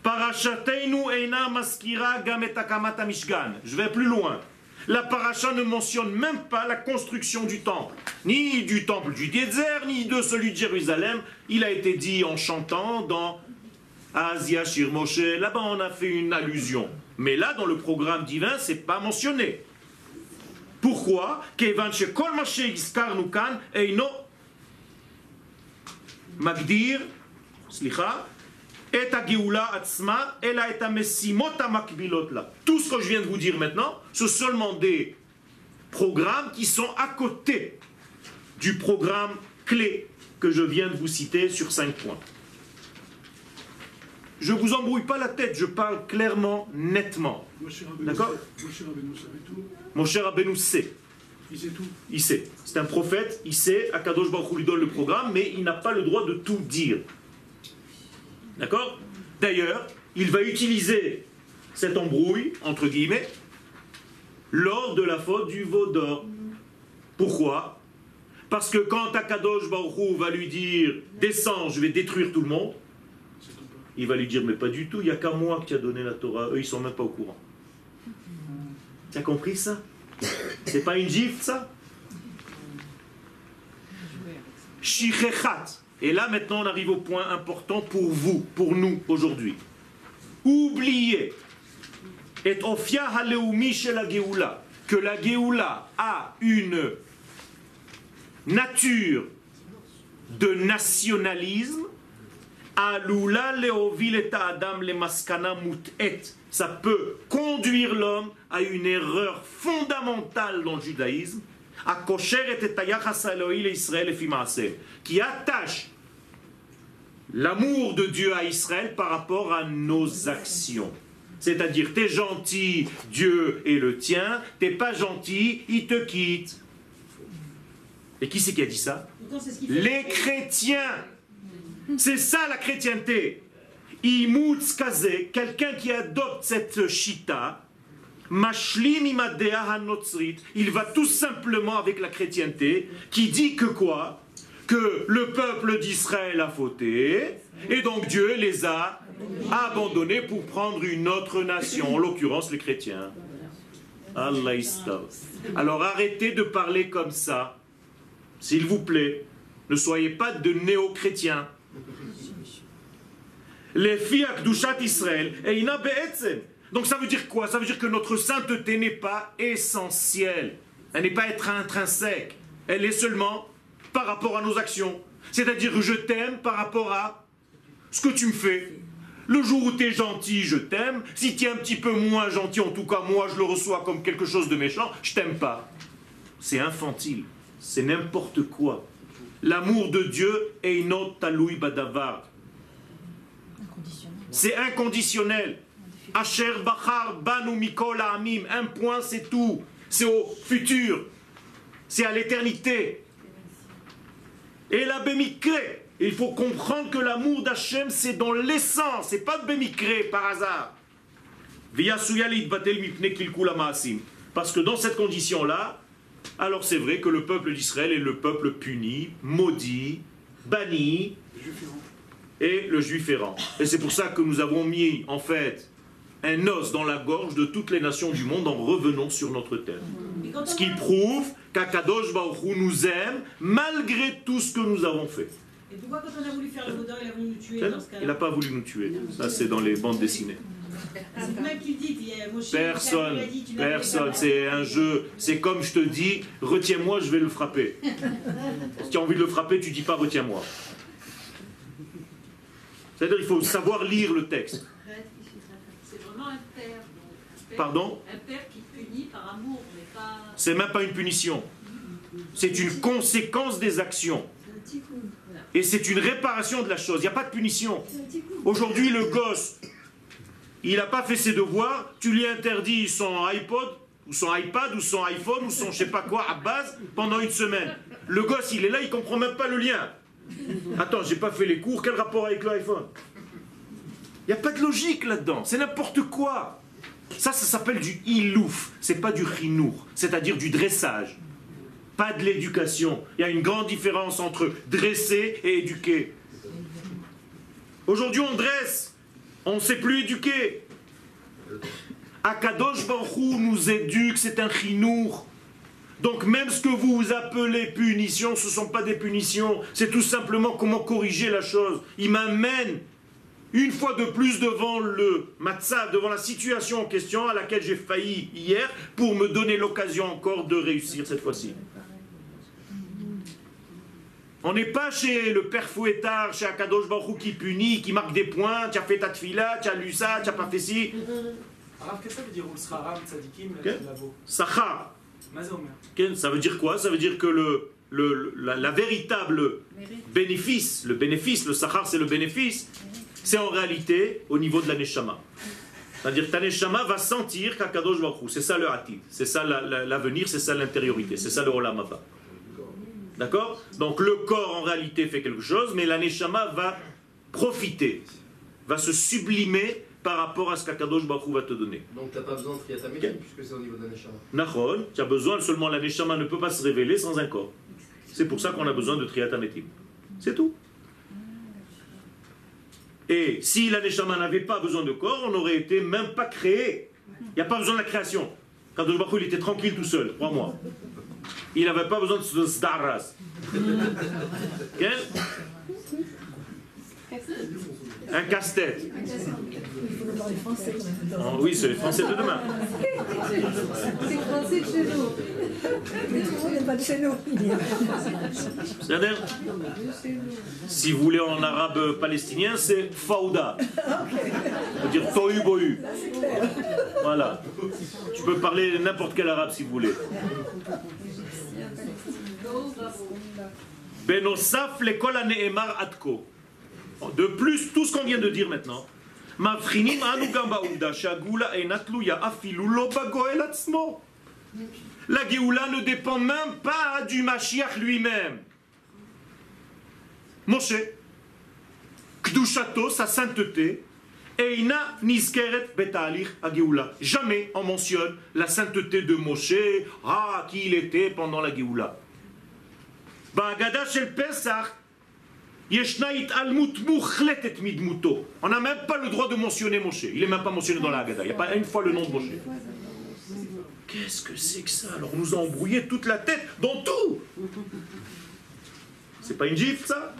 Speaker 1: Parashateinu eina maskira gametakamata mishgan. Je vais plus loin la paracha ne mentionne même pas la construction du temple, ni du temple du Désert, ni de celui de Jérusalem. Il a été dit en chantant dans Asia Shir Moshe. Là-bas, on a fait une allusion. Mais là, dans le programme divin, c'est pas mentionné. Pourquoi? Magdir, slicha, tout ce que je viens de vous dire maintenant, ce sont seulement des programmes qui sont à côté du programme clé que je viens de vous citer sur cinq points. Je ne vous embrouille pas la tête, je parle clairement, nettement. D'accord Mon cher Abenou sait.
Speaker 6: Il sait tout.
Speaker 1: Il sait. C'est un prophète, il sait, Akadosh Baruch lui donne le programme, mais il n'a pas le droit de tout dire. D'accord D'ailleurs, il va utiliser cette embrouille, entre guillemets, lors de la faute du veau d'or. Pourquoi Parce que quand Akadosh Baruchou va lui dire Descends, je vais détruire tout le monde, il va lui dire Mais pas du tout, il n'y a qu'à moi qui a donné la Torah. Eux, ils sont même pas au courant. Tu as compris ça C'est pas une gifle, ça. Et là, maintenant, on arrive au point important pour vous, pour nous, aujourd'hui. Oubliez, et ofia la Géoula, que la Géoula a une nature de nationalisme, alula leovil et adam le maskana mutet. Ça peut conduire l'homme à une erreur fondamentale dans le judaïsme, qui attache l'amour de Dieu à Israël par rapport à nos actions. C'est-à-dire, t'es gentil, Dieu est le tien, t'es pas gentil, il te quitte. Et qui c'est qui a dit ça? Les chrétiens. C'est ça la chrétienté. Kaze, quelqu'un qui adopte cette chita, mashlim il va tout simplement avec la chrétienté, qui dit que quoi? Que le peuple d'Israël a fauté, et donc Dieu les a abandonnés pour prendre une autre nation, en l'occurrence les chrétiens. Allah. Alors arrêtez de parler comme ça. S'il vous plaît, ne soyez pas de néo-chrétiens. Les filles Akdushat Israël, et. Donc ça veut dire quoi? Ça veut dire que notre sainteté n'est pas essentielle. Elle n'est pas être intrinsèque. Elle est seulement par rapport à nos actions. C'est-à-dire je t'aime par rapport à ce que tu me fais. Le jour où tu es gentil, je t'aime. Si tu es un petit peu moins gentil, en tout cas moi je le reçois comme quelque chose de méchant, je t'aime pas. C'est infantile. C'est n'importe quoi. L'amour de Dieu est une taloui badavar.
Speaker 4: Inconditionnel.
Speaker 1: C'est inconditionnel. Asher Bachar Banu Mikol Amim. Un point, c'est tout. C'est au futur. C'est à l'éternité. Et la Bémikré. Il faut comprendre que l'amour d'Hachem, c'est dans l'essence. C'est pas de Bémikré par hasard. Parce que dans cette condition-là, alors c'est vrai que le peuple d'Israël est le peuple puni, maudit, banni, et le juif errant. Et c'est pour ça que nous avons mis en fait un os dans la gorge de toutes les nations du monde en revenant sur notre terre. Ce qui prouve qu'Akadosh Baruch Hu nous aime malgré tout ce que nous avons fait.
Speaker 2: Et pourquoi quand on a voulu faire le vaudin, il a voulu nous tuer dans ce
Speaker 1: Il n'a pas voulu nous tuer. Ça, c'est dans les bandes dessinées. Personne, personne. C'est un jeu. C'est comme je te dis, retiens-moi, je vais le frapper. Si tu as envie de le frapper, tu dis pas retiens-moi. C'est-à-dire, il faut savoir lire le texte.
Speaker 5: C'est vraiment un père. donc, un père-
Speaker 1: Pardon
Speaker 5: Un père qui punit par amour, mais pas.
Speaker 1: C'est même pas une punition. C'est une conséquence des actions. Et c'est une réparation de la chose. Il n'y a pas de punition. Aujourd'hui, le gosse, il n'a pas fait ses devoirs, tu lui interdis son iPod, ou son iPad, ou son iPhone, ou son je sais pas quoi à base pendant une semaine. Le gosse, il est là, il comprend même pas le lien. Attends, j'ai pas fait les cours, quel rapport avec l'iPhone? Il n'y a pas de logique là-dedans, c'est n'importe quoi. Ça, ça s'appelle du ilouf, c'est pas du chinour, c'est-à-dire du dressage. Pas de l'éducation. Il y a une grande différence entre dresser et éduquer. Aujourd'hui, on dresse, on ne sait plus éduquer. Akadosh Baruch Hu nous éduque, c'est un chinour. Donc même ce que vous appelez punition, ce ne sont pas des punitions, c'est tout simplement comment corriger la chose. Il m'amène une fois de plus devant le matzah, devant la situation en question à laquelle j'ai failli hier, pour me donner l'occasion encore de réussir cette fois-ci. On n'est pas chez le père fouettard, chez Akadosh Baruch qui punit, qui marque des points, tu as fait ta tfila, tu as lu ça, tu n'as pas fait ci.
Speaker 3: Rav, qu'est-ce que ça veut dire Tzadikim
Speaker 1: Sachar, Ça veut dire quoi? Ça veut dire que le, le- la, la véritable bénéfice, le bénéfice, le sachar c'est le bénéfice, c'est en réalité au niveau de la neshama. C'est-à-dire que ta neshama va sentir qu'Akadosh Baruch c'est ça le hatid, c'est ça la- la- l'avenir, c'est ça l'intériorité, c'est ça le olam. D'accord? Donc le corps en réalité fait quelque chose, mais la neshama va profiter, va se sublimer par rapport à ce qu'Akadosh Baruch va te donner.
Speaker 7: Donc t'as pas besoin de Triatamétim puisque c'est au niveau de la Neshama.
Speaker 1: Nachon, tu as besoin seulement, la Neshama ne peut pas se révéler sans un corps. C'est pour ça qu'on a besoin de Triatametim. C'est tout. Et si la Neshama n'avait pas besoin de corps, on n'aurait été même pas créé. Il n'y a pas besoin de la création. Quand Baruch il était tranquille tout seul, trois mois. Il n'avait pas besoin de ce Zdaras. Un casse-tête.
Speaker 4: Il faut voir les Français quand même.
Speaker 1: Oh, oui, c'est les Français de demain.
Speaker 5: C'est français de chez nous.
Speaker 4: Mais tout le monde n'est pas de chez nous.
Speaker 1: C'est-à-dire, si vous voulez en arabe palestinien, c'est faouda. C'est-à-dire tohu bohu. Voilà. Tu peux parler n'importe quel arabe si vous voulez. Benosaf lekol hane'emar atko. De plus, tout ce qu'on vient de dire maintenant, e la Géoula ne dépend même pas du Mashiach lui-même. Moshe, Kdushato, sa sainteté, Eina Niskeret Betalir Agéoula. Jamais on mentionne la sainteté de Moshe, ah, qui il était pendant la Géoula. Bagadash el Pesach, on n'a même pas le droit de mentionner Moshe. Il n'est même pas mentionné dans la Haggadah. Il n'y a pas une fois le nom de Moshe. Qu'est-ce que c'est que ça? Alors on nous a embrouillé toute la tête dans tout. C'est pas une gifle ça?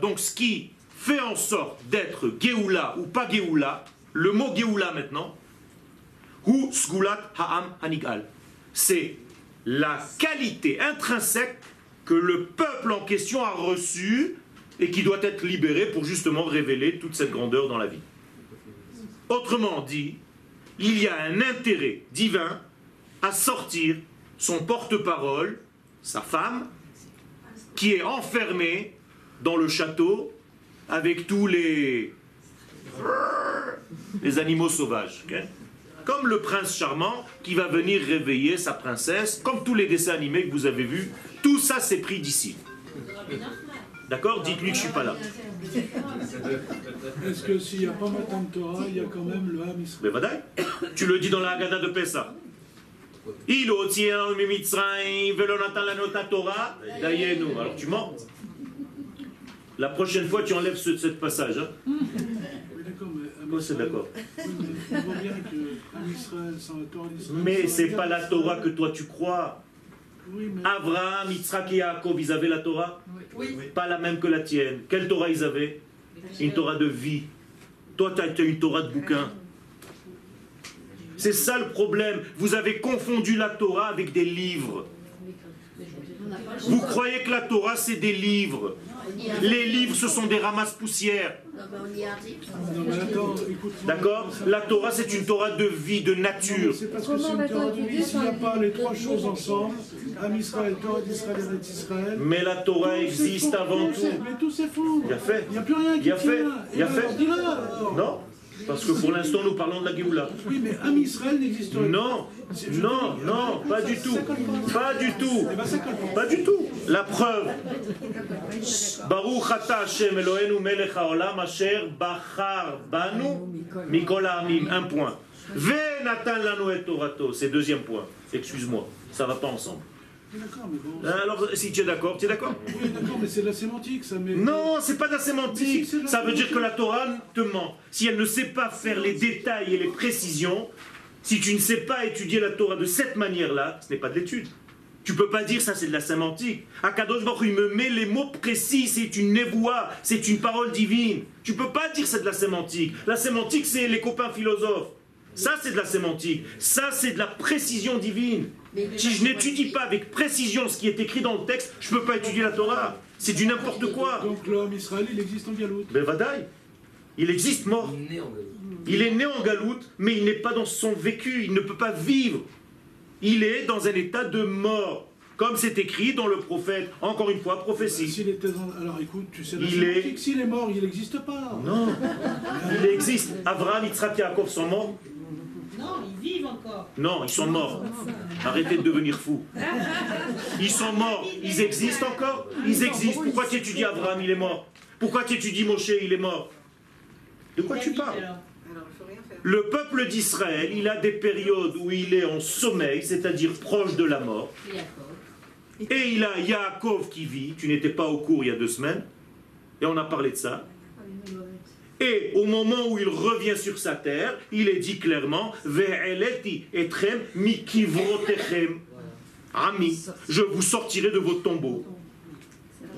Speaker 1: Donc ce qui fait en sorte d'être geoula ou pas geoula, le mot geoula maintenant, ou sgulat ha'am hanigal. C'est la qualité intrinsèque que le peuple en question a reçue et qui doit être libéré pour justement révéler toute cette grandeur dans la vie. Autrement dit, il y a un intérêt divin à sortir son porte-parole, sa femme, qui est enfermée dans le château avec tous les, les animaux sauvages. Comme le prince charmant qui va venir réveiller sa princesse, comme tous les dessins animés que vous avez vus, tout ça c'est pris d'ici. D'accord? Dites-lui que je suis pas là.
Speaker 6: Est-ce que s'il n'y a pas Matan Torah, il y a quand même le Ham Israël
Speaker 1: Mais. Tu le dis dans la Haggadah de Pessah. Il Torah. Alors tu mens. La prochaine fois, tu enlèves ce, ce passage. hein.
Speaker 6: Oui, d'accord, mais
Speaker 1: c'est.
Speaker 6: Oui,
Speaker 1: pas la
Speaker 6: Torah
Speaker 1: que toi tu crois.
Speaker 6: Oui, mais
Speaker 1: Abraham, Yitzhak et Yaakov, ils avaient la Torah Pas la même que la tienne. Quelle Torah ils avaient Une Torah de vie. Toi, tu as une Torah de bouquin. C'est ça le problème. Vous avez confondu la Torah avec des livres. Vous croyez que la Torah, c'est des livres. Les livres, ce sont des ramasses poussières. D'accord La Torah, c'est une Torah de vie, de nature.
Speaker 6: C'est parce que c'est une Torah de vie. S'il n'y a pas les trois choses ensemble, Ham Israël, Torah d'Israël et Israël.
Speaker 1: Mais la Torah existe avant
Speaker 6: tout Mais tout s'effondre.
Speaker 1: Il y a fait.
Speaker 6: Il n'y a plus rien qui
Speaker 1: Il y a fait. Il y a fait. Non Parce que pour l'instant, nous parlons de la Géoula.
Speaker 6: Oui, mais Ham Israël n'existerait pas.
Speaker 1: Non, non, non, pas du tout. Pas du tout.
Speaker 6: Eh ben, pas.
Speaker 1: Du tout. La preuve. Baruch ata Hashem Eloheinu melech haolam asher bachar banu mikol ha'amim. Un point. Ve natan lanu et torato. C'est deuxième point. Excuse-moi, ça va pas ensemble.
Speaker 6: Bon.
Speaker 1: Alors, si tu es d'accord, tu es d'accord
Speaker 6: Oui, d'accord, mais c'est de la sémantique, ça. Mais...
Speaker 1: Non, c'est pas de la sémantique.
Speaker 6: Si, la
Speaker 1: Ça veut dire que la Torah te ment. Si elle ne sait pas faire les détails et les précisions, si tu ne sais pas étudier la Torah de cette manière-là, ce n'est pas de l'étude. Tu peux pas dire ça, c'est de la sémantique. Akadosh Baruch il me met les mots précis, c'est une névoie, c'est une parole divine. Tu peux pas dire c'est de la sémantique. La sémantique, c'est les copains philosophes. Ça, c'est de la sémantique. Ça, c'est de la précision divine. Si je n'étudie pas avec précision ce qui est écrit dans le texte, je ne peux pas étudier la Torah. C'est du n'importe quoi.
Speaker 6: Donc l'homme Israël, il existe en Galoute.
Speaker 1: Ben Vadaï, il existe mort. Il est né en galoute, mais il n'est pas dans son vécu, il ne peut pas vivre. Il est dans un état de mort, comme c'est écrit dans le prophète, encore une fois, prophétie.
Speaker 6: S'il était dans- Alors écoute, tu sais la
Speaker 1: Il est-
Speaker 6: s'il est mort, il n'existe pas.
Speaker 1: Non, il existe. Abraham, Yitzhak, Yaakov sont morts
Speaker 2: Non, ils vivent encore.
Speaker 1: Non, ils sont morts. Arrêtez de devenir fous. Ils sont morts. Ils existent encore Ils existent. Pourquoi tu étudies Abraham, il est mort Pourquoi tu étudies Moshe, il est mort De quoi tu parles? Le peuple d'Israël, il a des périodes où il est en sommeil, c'est-à-dire proche de la mort. Et il a Yaakov qui vit, tu n'étais pas au cours il y a deux semaines, et on a parlé de ça. Et au moment où il revient sur sa terre, il est dit clairement Ve'eleti etrem mikivrotechem. Ami, je vous sortirai de vos tombeaux.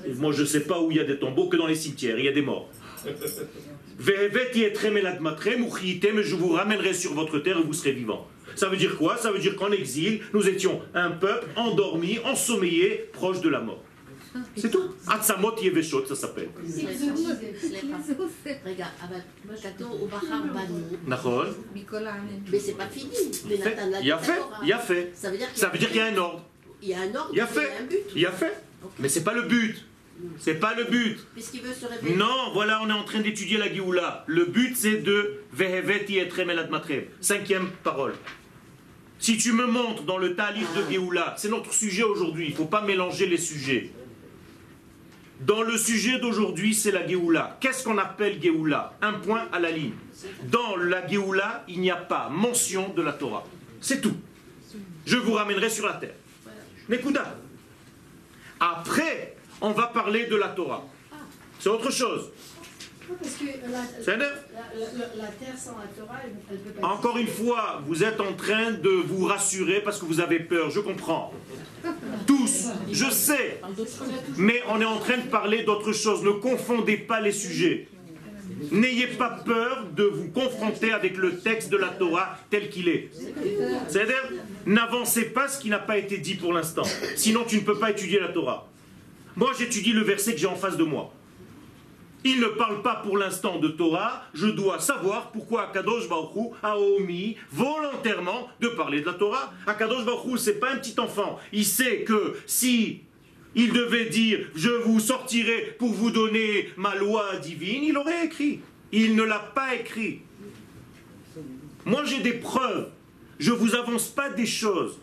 Speaker 1: Et moi, je ne sais pas où il y a des tombeaux que dans les cimetières, il y a des morts. Je vous ramènerai sur votre terre et vous serez vivants. Ça veut dire quoi? Ça veut dire qu'en exil, nous étions un peuple endormi, ensommeillé, proche de la mort. C'est tout. Atzamot Yeveshot, ça s'appelle.
Speaker 8: רגע, אבל כתוב, הוא בחר בנו,
Speaker 1: Nachol.
Speaker 8: mais c'est pas fini. Mais
Speaker 1: Fait.
Speaker 8: Nathan l'a
Speaker 1: Il y a
Speaker 8: dit
Speaker 1: fait,
Speaker 8: d'abord,
Speaker 1: il y a fait.
Speaker 8: Ça veut dire qu'il
Speaker 1: Ça veut dire qu'il y a un ordre.
Speaker 8: il y a un ordre,
Speaker 1: Il y a
Speaker 8: il y
Speaker 1: fait.
Speaker 8: a un but.
Speaker 1: Il y a fait. Mais c'est pas le but. C'est pas le but.
Speaker 8: Puisqu'il veut se réveiller.
Speaker 1: Non, voilà, on est en train d'étudier la Géoula. Le but, c'est de Veheveti etrem elat matrem. Cinquième parole. Si tu me montres dans le talif de Géoula, c'est notre sujet aujourd'hui, il ne faut pas mélanger les sujets. Dans le sujet d'aujourd'hui, c'est la Géoula. Qu'est-ce qu'on appelle Géoula? Un point à la ligne. Dans la Géoula, il n'y a pas mention de la Torah. C'est tout. Je vous ramènerai sur la terre. Nekuda. Après, on va parler de la Torah. C'est autre chose.
Speaker 4: Oui, parce que la,
Speaker 1: C'est
Speaker 4: la,
Speaker 1: un-
Speaker 4: la- la terre sans la Torah, elle elle peut pas
Speaker 1: Encore une fois, vous êtes en train de vous rassurer parce que vous avez peur, je comprends. Tous, je sais. Mais on est en train de parler d'autre chose. Ne confondez pas les sujets. N'ayez pas peur de vous confronter avec le texte de la Torah tel qu'il est. C'est-à-dire, n'avancez pas ce qui n'a pas été dit pour l'instant. Sinon, tu ne peux pas étudier la Torah. Moi, j'étudie le verset que j'ai en face de moi. Il ne parle pas pour l'instant de Torah, je dois savoir pourquoi Akadosh Baruch Hu a omis volontairement de parler de la Torah. Akadosh Baruch Hu, c'est pas un petit enfant. Il sait que si il devait dire je vous sortirai pour vous donner ma loi divine, il aurait écrit. Il ne l'a pas écrit. Moi j'ai des preuves. Je vous avance pas des choses.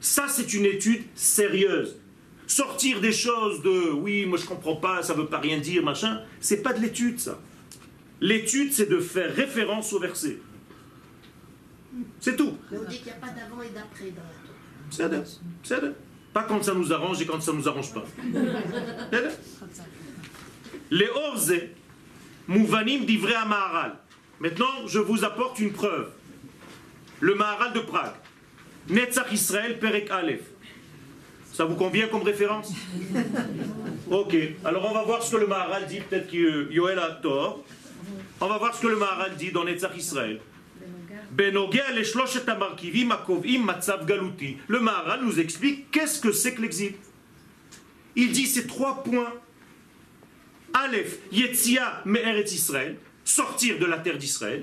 Speaker 1: Ça c'est une étude sérieuse sortir des choses de oui, moi je comprends pas, ça veut pas rien dire, machin, c'est pas de l'étude ça. L'étude, c'est de faire référence au verset. C'est tout.
Speaker 8: Mais on dit qu'il n'y a pas d'avant et d'après dans la
Speaker 1: C'est Pas quand ça nous arrange et quand ça nous arrange pas. Les orze, mouvanim d'ivré à Maharal. Maintenant, je vous apporte une preuve. Le Maharal de Prague. Netzach Israël, Perek Aleph. Ça vous convient comme référence Ok, alors on va voir ce que le Maharal dit, peut-être que euh, Yoel a tort. On va voir ce que le Maharal dit dans Netzach Israël. Ben le Maharal nous explique qu'est-ce que c'est que l'exil. Il dit ces trois points. Aleph, Yetzia, Me'eret Israël, sortir de la terre d'Israël.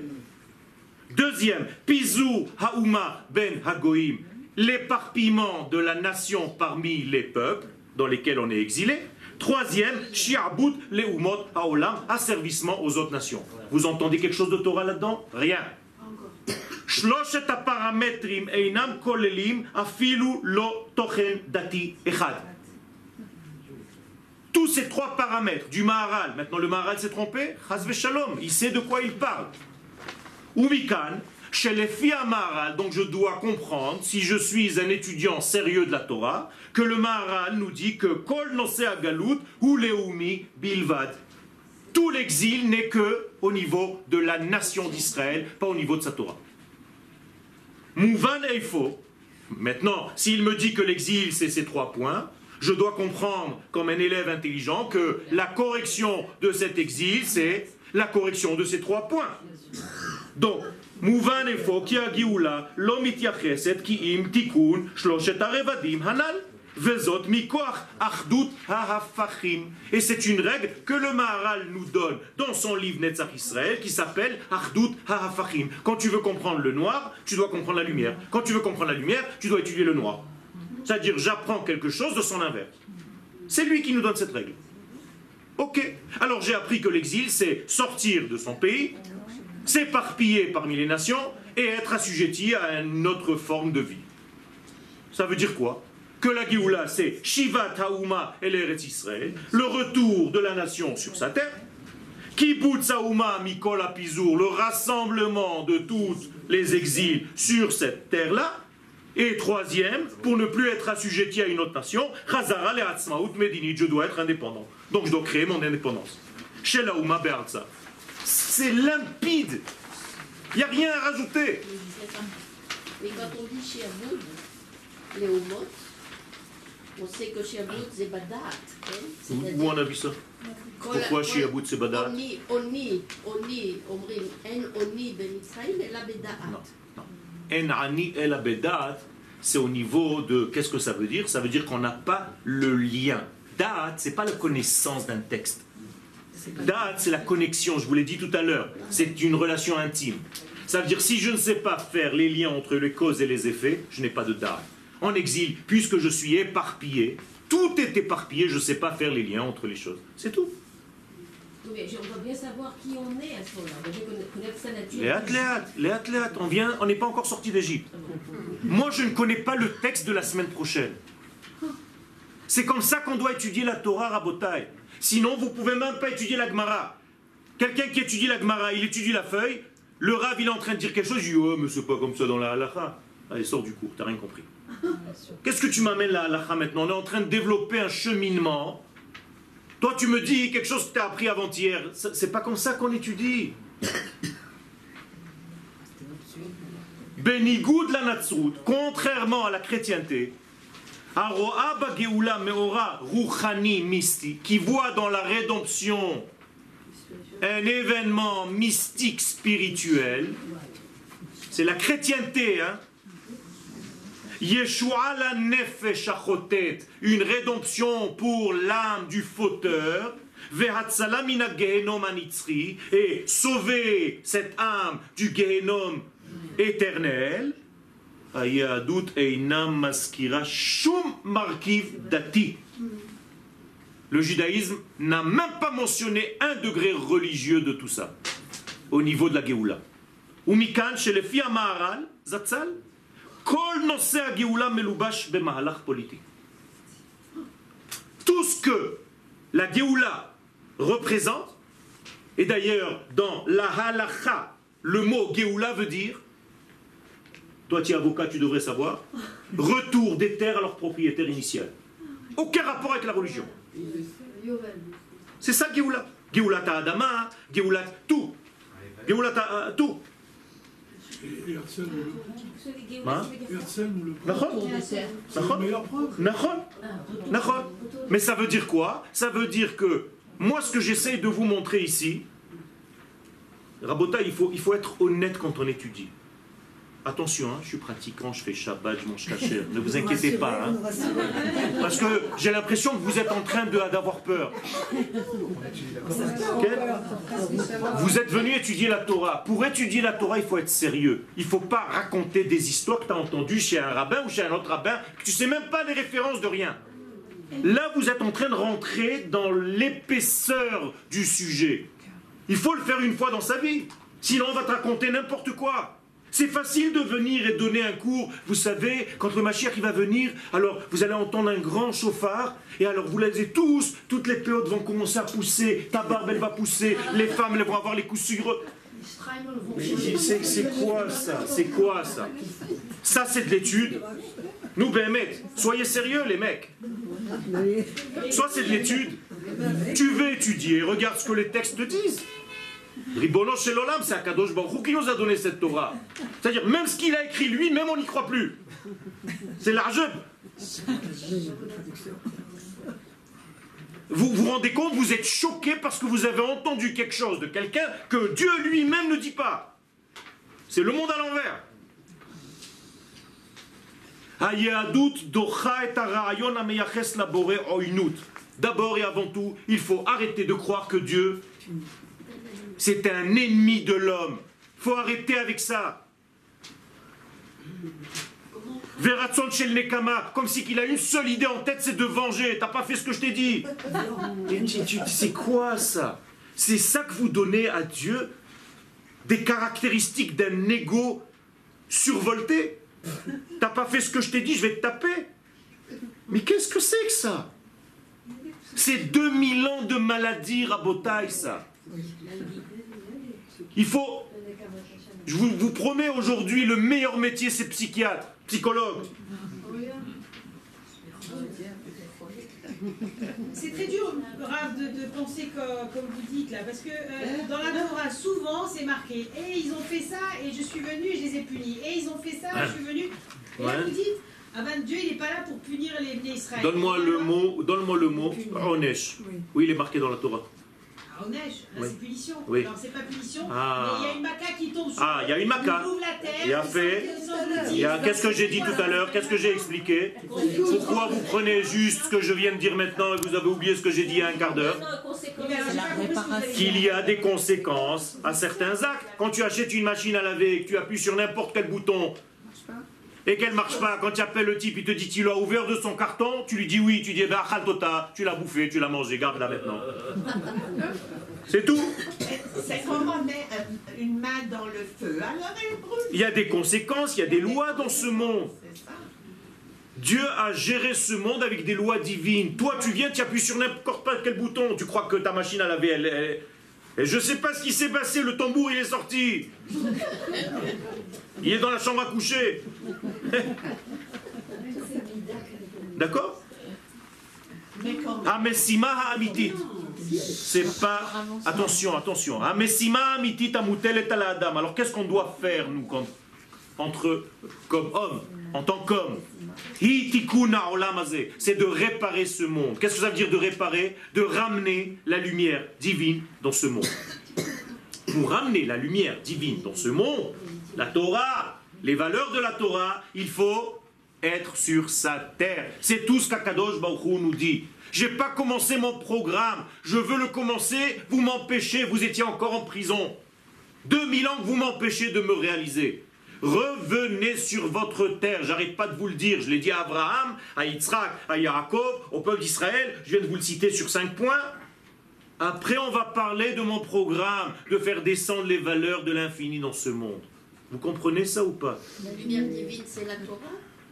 Speaker 1: Deuxième, Pizou, Haouma, Ben Hagoim, l'éparpillement de la nation parmi les peuples dans lesquels on est exilé. Troisième, Shi'abut Leumot Haolam, asservissement aux autres nations. Vous entendez quelque chose de Torah là-dedans Rien. שלושת הפרמטרים אינם כוללים אפילו לא תוכן דתי אחד. Tous ces trois paramètres du Maharal, maintenant le Maharal s'est trompé, Chaz Shalom, il sait de quoi il parle. Umikan, chez les Maharal, donc je dois comprendre, si je suis un étudiant sérieux de la Torah, que le Maharal nous dit que Kol Galut ou Bilvad. Tout l'exil n'est que au niveau de la nation d'Israël, pas au niveau de sa Torah. Mouvan Eifo. Maintenant, s'il me dit que l'exil, c'est ces trois points, je dois comprendre, comme un élève intelligent, que la correction de cet exil, c'est la correction de ces trois points. Donc, Mouvan Eifo, ki הגאולה לא מתייחסת כי אם תיקון שלושת הרבדים הנ"ל. וזאת מכוח אחדות ההפכים. Et c'est une règle que le Maharal nous donne dans son livre Netzach Israël qui s'appelle Achdut HaHafachim. Quand tu veux comprendre le noir, tu dois comprendre la lumière. Quand tu veux comprendre la lumière, tu dois étudier le noir. C'est-à-dire, j'apprends quelque chose de son inverse. C'est lui qui nous donne cette règle. Ok. Alors j'ai appris que l'exil, c'est sortir de son pays, s'éparpiller parmi les nations et être assujetti à une autre forme de vie. Ça veut dire quoi? Que la Géoula, c'est Shivat Haouma et l'Eretz Israël, le retour de la nation sur sa terre. Kibbutz Haouma Mikol Apizour, le rassemblement de tous les exils sur cette terre-là. Et troisième, pour ne plus être assujetti à une autre nation, Chazara le Medinit, je dois être indépendant. Donc je dois créer mon indépendance. Chez la Be'arza. C'est limpide. Il n'y a rien à rajouter.
Speaker 8: C'est
Speaker 1: Où on a vu ça? Pourquoi Sherwood, c'est badat? Oni, oni, oni, c'est au niveau de qu'est-ce que ça veut dire? Ça veut dire qu'on n'a pas le lien. Da'at, c'est pas la connaissance d'un texte. Da'at, c'est la connexion, je vous l'ai dit tout à l'heure. C'est une relation intime. Ça veut dire si je ne sais pas faire les liens entre les causes et les effets, je n'ai pas de da'at. En exil, puisque je suis éparpillé, tout est éparpillé, je ne sais pas faire les liens entre les choses. C'est tout.
Speaker 9: Oui, mais je- on doit bien savoir qui on est à ce moment-là. On doit connaître- sa nature.
Speaker 1: Les athlètes, les athlètes, on vient, on n'est pas encore sorti d'Égypte. Moi, je ne connais pas le texte de la semaine prochaine. C'est comme ça qu'on doit étudier la Torah Rabotai. Sinon, vous pouvez même pas étudier la Gemara. Quelqu'un qui étudie la Gemara, il étudie la feuille, le Rav, il est en train de dire quelque chose, je dis, oh, mais c'est pas comme ça dans la halakha. Allez, sors du cours, t'as rien compris. Qu'est-ce que tu m'amènes la halakha maintenant? On est en train de développer un cheminement Toi, tu me dis quelque chose que tu as appris avant-hier. C'est pas comme ça qu'on étudie. Benigoud la Natsrut, contrairement à la chrétienté, qui voit dans la rédemption un événement mystique spirituel, c'est la chrétienté, hein. Yeshua la nefesh une rédemption pour l'âme du fauteur, et sauver cette âme du gehenom éternel. Ayadut einam maskira shum markiv dati. Le judaïsme n'a même pas mentionné un degré religieux de tout ça, au niveau de la Géoula. Filles Maharal, Zatzal, Kol nosé a Géoula melubash bemahalach politique. Tout ce que la Géoula représente, et d'ailleurs dans la halacha, le mot Géoula veut dire, toi tu es avocat, tu devrais savoir, retour des terres à leur propriétaire initial. Aucun rapport avec la religion. C'est ça Géoula. Géoula ta Adama, Géoula tout. Géoula ta euh, tout. Hein? Mais ça veut dire quoi? Ça veut dire que moi, ce que j'essaye de vous montrer ici, Rabota, il faut, il faut être honnête quand on étudie. Attention, hein, je suis pratiquant, je fais Shabbat, je mange cachère. Ne vous inquiétez pas. hein. Parce que j'ai l'impression que vous êtes en train d'avoir peur. Vous êtes venu étudier la Torah. Pour étudier la Torah, il faut être sérieux. Il ne faut pas raconter des histoires que tu as entendues chez un rabbin ou chez un autre rabbin, que tu sais même pas les références de rien. Là, vous êtes en train de rentrer dans l'épaisseur du sujet. Il faut le faire une fois dans sa vie. Sinon, on va te raconter n'importe quoi. C'est facile de venir et donner un cours. Vous savez, quand le Mashiach il va venir, alors vous allez entendre un grand chauffard, et alors vous les tous, toutes les péotes vont commencer à pousser, ta barbe elle va pousser, les femmes elles vont avoir les coussures. Mais C'est c'est quoi ça? C'est quoi ça? Ça c'est de l'étude. Nous, Béhémet, soyez sérieux les mecs. Soit c'est de l'étude, tu veux étudier, regarde ce que les textes te disent. Ribono l'Olam, c'est Akadosh Baruch qui nous a donné cette Torah. C'est-à-dire, même ce qu'il a écrit lui, même on n'y croit plus. C'est large. Vous vous rendez compte, vous êtes choqué parce que vous avez entendu quelque chose de quelqu'un que Dieu lui-même ne dit pas. C'est le monde à l'envers. D'abord et avant tout, il faut arrêter de croire que Dieu, c'est un ennemi de l'homme. Faut arrêter avec ça. Veratson chez le Nekama, comme si qu'il a une seule idée en tête, c'est de venger. T'as pas fait ce que je t'ai dit. C'est quoi ça? C'est ça que vous donnez à Dieu? Des caractéristiques d'un ego survolté? T'as pas fait ce que je t'ai dit, je vais te taper. Mais qu'est-ce que c'est que ça? C'est 2000 ans de maladie rabotaille, ça. Il faut. Je vous, vous promets aujourd'hui, le meilleur métier, c'est psychiatre, psychologue.
Speaker 2: C'est très dur, Rav, de, de penser comme vous dites là, parce que euh, dans la Torah, souvent c'est marqué et ils ont fait ça et je suis venu et je les ai punis. Et ils ont fait ça, et je suis venu. Et là
Speaker 1: Ouais.
Speaker 2: vous dites, ah ben Dieu il n'est pas là pour punir les les Israël.
Speaker 1: Donne-moi le mot, donne-moi le mot, Onesh. Oui, il est marqué dans la Torah.
Speaker 2: Ah, neige, ah,
Speaker 1: Oui.
Speaker 2: c'est punition.
Speaker 1: Oui.
Speaker 2: Alors c'est pas punition,
Speaker 1: Ah.
Speaker 2: mais il y a une maca qui tombe sur
Speaker 1: Ah, il y a une maca.
Speaker 2: Il ouvre la terre.
Speaker 1: Il y a fait. Il y a- Qu'est-ce que j'ai dit tout à l'heure Qu'est-ce que j'ai expliqué Pourquoi vous prenez juste ce que je viens de dire maintenant et vous avez oublié ce que j'ai dit il y a un quart d'heure qu'il y a des conséquences à certains actes. Quand tu achètes une machine à laver et que tu appuies sur n'importe quel bouton et qu'elle marche pas, quand tu appelles le type, il te dit tu l'as ouvert de son carton, tu lui dis oui, tu dis eh ben achal tota, tu l'as bouffé, tu l'as mangé, garde-la maintenant. C'est tout.
Speaker 10: C'est comme on met un- une main dans le feu, alors elle brûle.
Speaker 1: Il y a des conséquences, il y a des lois dans ce monde. Dieu a géré ce monde avec des lois divines. Toi, tu viens, tu appuies sur n'importe quel bouton. Tu crois que ta machine à laver, elle. elle- Et je sais pas ce qui s'est passé, le tambour il est sorti. Il est dans la chambre à coucher. D'accord Amesima ha'amitit. C'est pas. Attention, attention. Amesima ha'amitit amutelet ala adam. Alors qu'est-ce qu'on doit faire, nous, entre, comme hommes, en tant hazeh. C'est de réparer ce monde. Qu'est-ce que ça veut dire de réparer? De ramener la lumière divine dans ce monde. Pour ramener la lumière divine dans ce monde, la Torah, les valeurs de la Torah, il faut être sur sa terre. C'est tout ce qu'Akadosh Baruch nous dit. J'ai pas commencé mon programme, je veux le commencer, vous m'empêchez, vous étiez encore en prison. 2000 ans que vous m'empêchez de me réaliser. Revenez sur votre terre, j'arrête pas de vous le dire, je l'ai dit à Abraham, à Yitzhak, à Yaakov, au peuple d'Israël, je viens de vous le citer sur cinq points. Après, on va parler de mon programme, de faire descendre les valeurs de l'infini dans ce monde. Vous comprenez ça ou pas
Speaker 8: La lumière divine, c'est la Torah.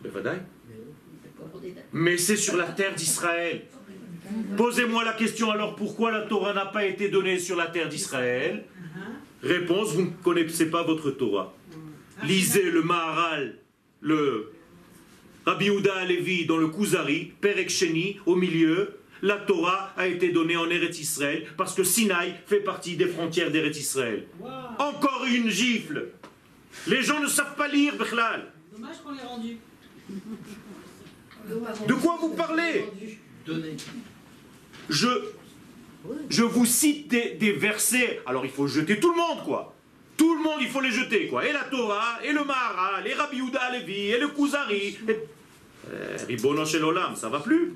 Speaker 1: Ben, vadaï. Mais c'est sur la terre d'Israël. Posez-moi la question alors pourquoi la Torah n'a pas été donnée sur la terre d'Israël? Réponse, vous ne connaissez pas votre Torah. Lisez le Maharal, le Rabbi Houda Alevi dans le Kuzari, Perek Sheni, au milieu. La Torah a été donnée en Eretz Israël parce que Sinaï fait partie des frontières d'Eretz Israël. Encore une gifle. Les gens ne savent pas lire, Bechlal.
Speaker 2: Dommage qu'on l'ait rendu.
Speaker 1: De quoi vous parlez? Je, je vous cite des, des versets. Alors il faut jeter tout le monde, quoi. Tout le monde, il faut les jeter, quoi. Et la Torah, et le Maharal, et Rabbi Yehuda Alevi, et le Kuzari. Et... Euh, Ribono Shel Olam, ça va plus?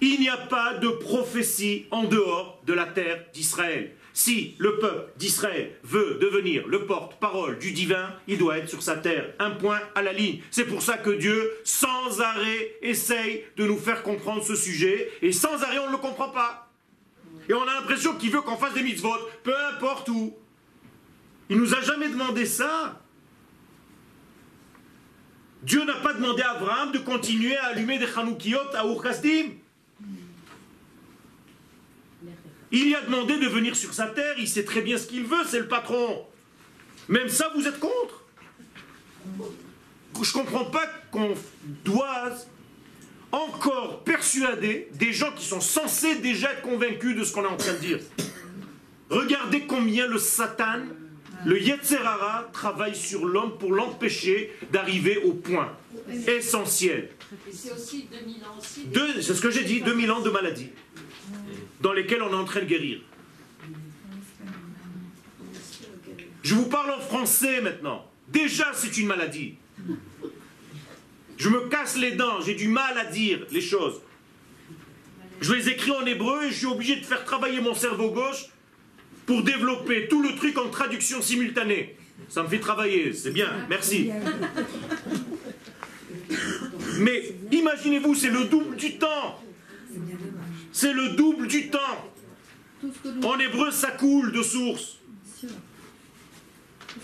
Speaker 1: Il n'y a pas de prophétie en dehors de la terre d'Israël. Si le peuple d'Israël veut devenir le porte-parole du divin, il doit être sur sa terre. Un point à la ligne. C'est pour ça que Dieu, sans arrêt, essaye de nous faire comprendre ce sujet. Et sans arrêt, on ne le comprend pas. Et on a l'impression qu'il veut qu'on fasse des mitzvot, peu importe où. Il nous a jamais demandé ça. Dieu n'a pas demandé à Abraham de continuer à allumer des Chanoukiyot à Ur-Kasdim. Il y a demandé de venir sur sa terre, il sait très bien ce qu'il veut, c'est le patron. Même ça, vous êtes contre? Je comprends pas qu'on doive encore persuader des gens qui sont censés déjà être convaincus de ce qu'on est en train de dire. Regardez combien le Satan, le Yetzerara, travaille sur l'homme pour l'empêcher d'arriver au point essentiel.
Speaker 5: C'est aussi 2000 ans aussi.
Speaker 1: Deux- C'est ce que j'ai dit, 2000 ans de maladie dans lesquels on est en train de guérir. Je vous parle en français maintenant. Déjà, c'est une maladie. Je me casse les dents, j'ai du mal à dire les choses. Je les écris en hébreu et je suis obligé de faire travailler mon cerveau gauche pour développer tout le truc en traduction simultanée. Ça me fait travailler, c'est bien, merci. Mais imaginez-vous, c'est le double du temps. C'est le double du temps. En hébreu, ça coule de source.
Speaker 11: Ce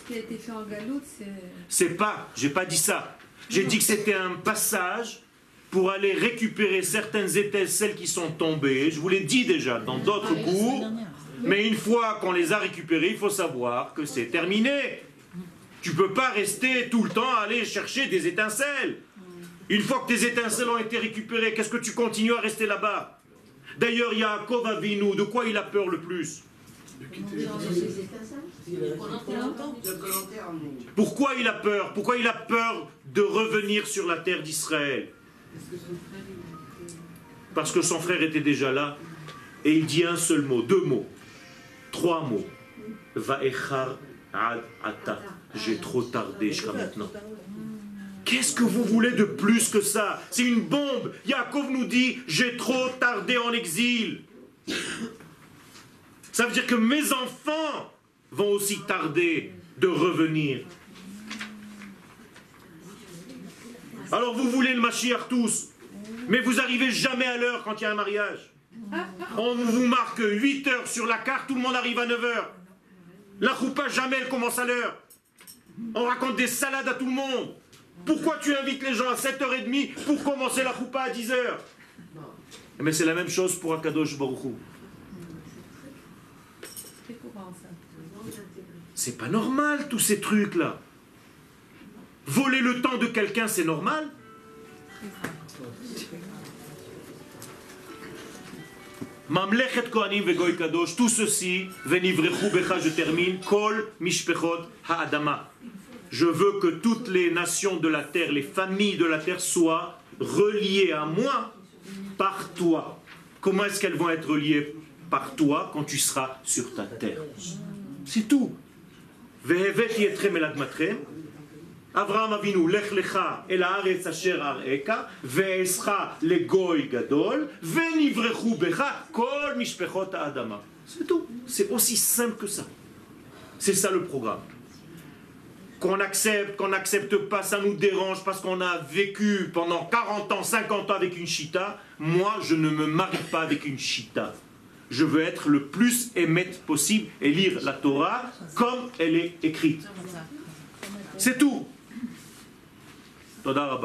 Speaker 11: qui a été fait en galoute, c'est.
Speaker 1: C'est pas, j'ai pas dit ça. J'ai dit que c'était un passage pour aller récupérer certaines étincelles qui sont tombées. Je vous l'ai dit déjà dans d'autres cours. Mais une fois qu'on les a récupérées, il faut savoir que c'est terminé. Tu peux pas rester tout le temps à aller chercher des étincelles. Une fois que tes étincelles ont été récupérées, qu'est-ce que tu continues à rester là-bas? D'ailleurs, Yaakov Avinu, de quoi il a peur le plus Pourquoi il a peur Pourquoi il a peur de revenir sur la terre d'Israël Parce que son frère était déjà là. Et il dit un seul mot, deux mots, trois mots. Vaechar ad ata. J'ai trop tardé jusqu'à maintenant. Qu'est-ce que vous voulez de plus que ça? C'est une bombe. Yaakov nous dit J'ai trop tardé en exil. Ça veut dire que mes enfants vont aussi tarder de revenir. Alors vous voulez le Mashiach tous, mais vous arrivez jamais à l'heure quand il y a un mariage. On vous marque 8 heures sur la carte, tout le monde arrive à 9 heures. La choupa jamais elle commence à l'heure. On raconte des salades à tout le monde. Pourquoi tu invites les gens à 7h30 pour commencer la choupa à 10h Mais c'est la même chose pour Akadosh Baruch Hu.
Speaker 11: Très courant, ça.
Speaker 1: C'est pas normal tous ces trucs-là. Voler le temps de quelqu'un, c'est normal? Mamlechet Kohanim vegoy kadosh, tout ceci, becha, je termine, kol mishpechot ha'adama. Je veux que toutes les nations de la terre, les familles de la terre soient reliées à moi par toi. Comment est-ce qu'elles vont être reliées par toi quand tu seras sur ta terre? C'est tout. Avraham Avinu, lech lecha el haaretz asher ve'escha gadol, ve'nivrechu becha kol mishpechot. C'est tout. C'est aussi simple que ça. C'est ça le programme qu'on accepte, qu'on n'accepte pas, ça nous dérange parce qu'on a vécu pendant 40 ans, 50 ans avec une chita. Moi, je ne me marie pas avec une chita. Je veux être le plus émette possible et lire la Torah comme elle est écrite. C'est tout. Toda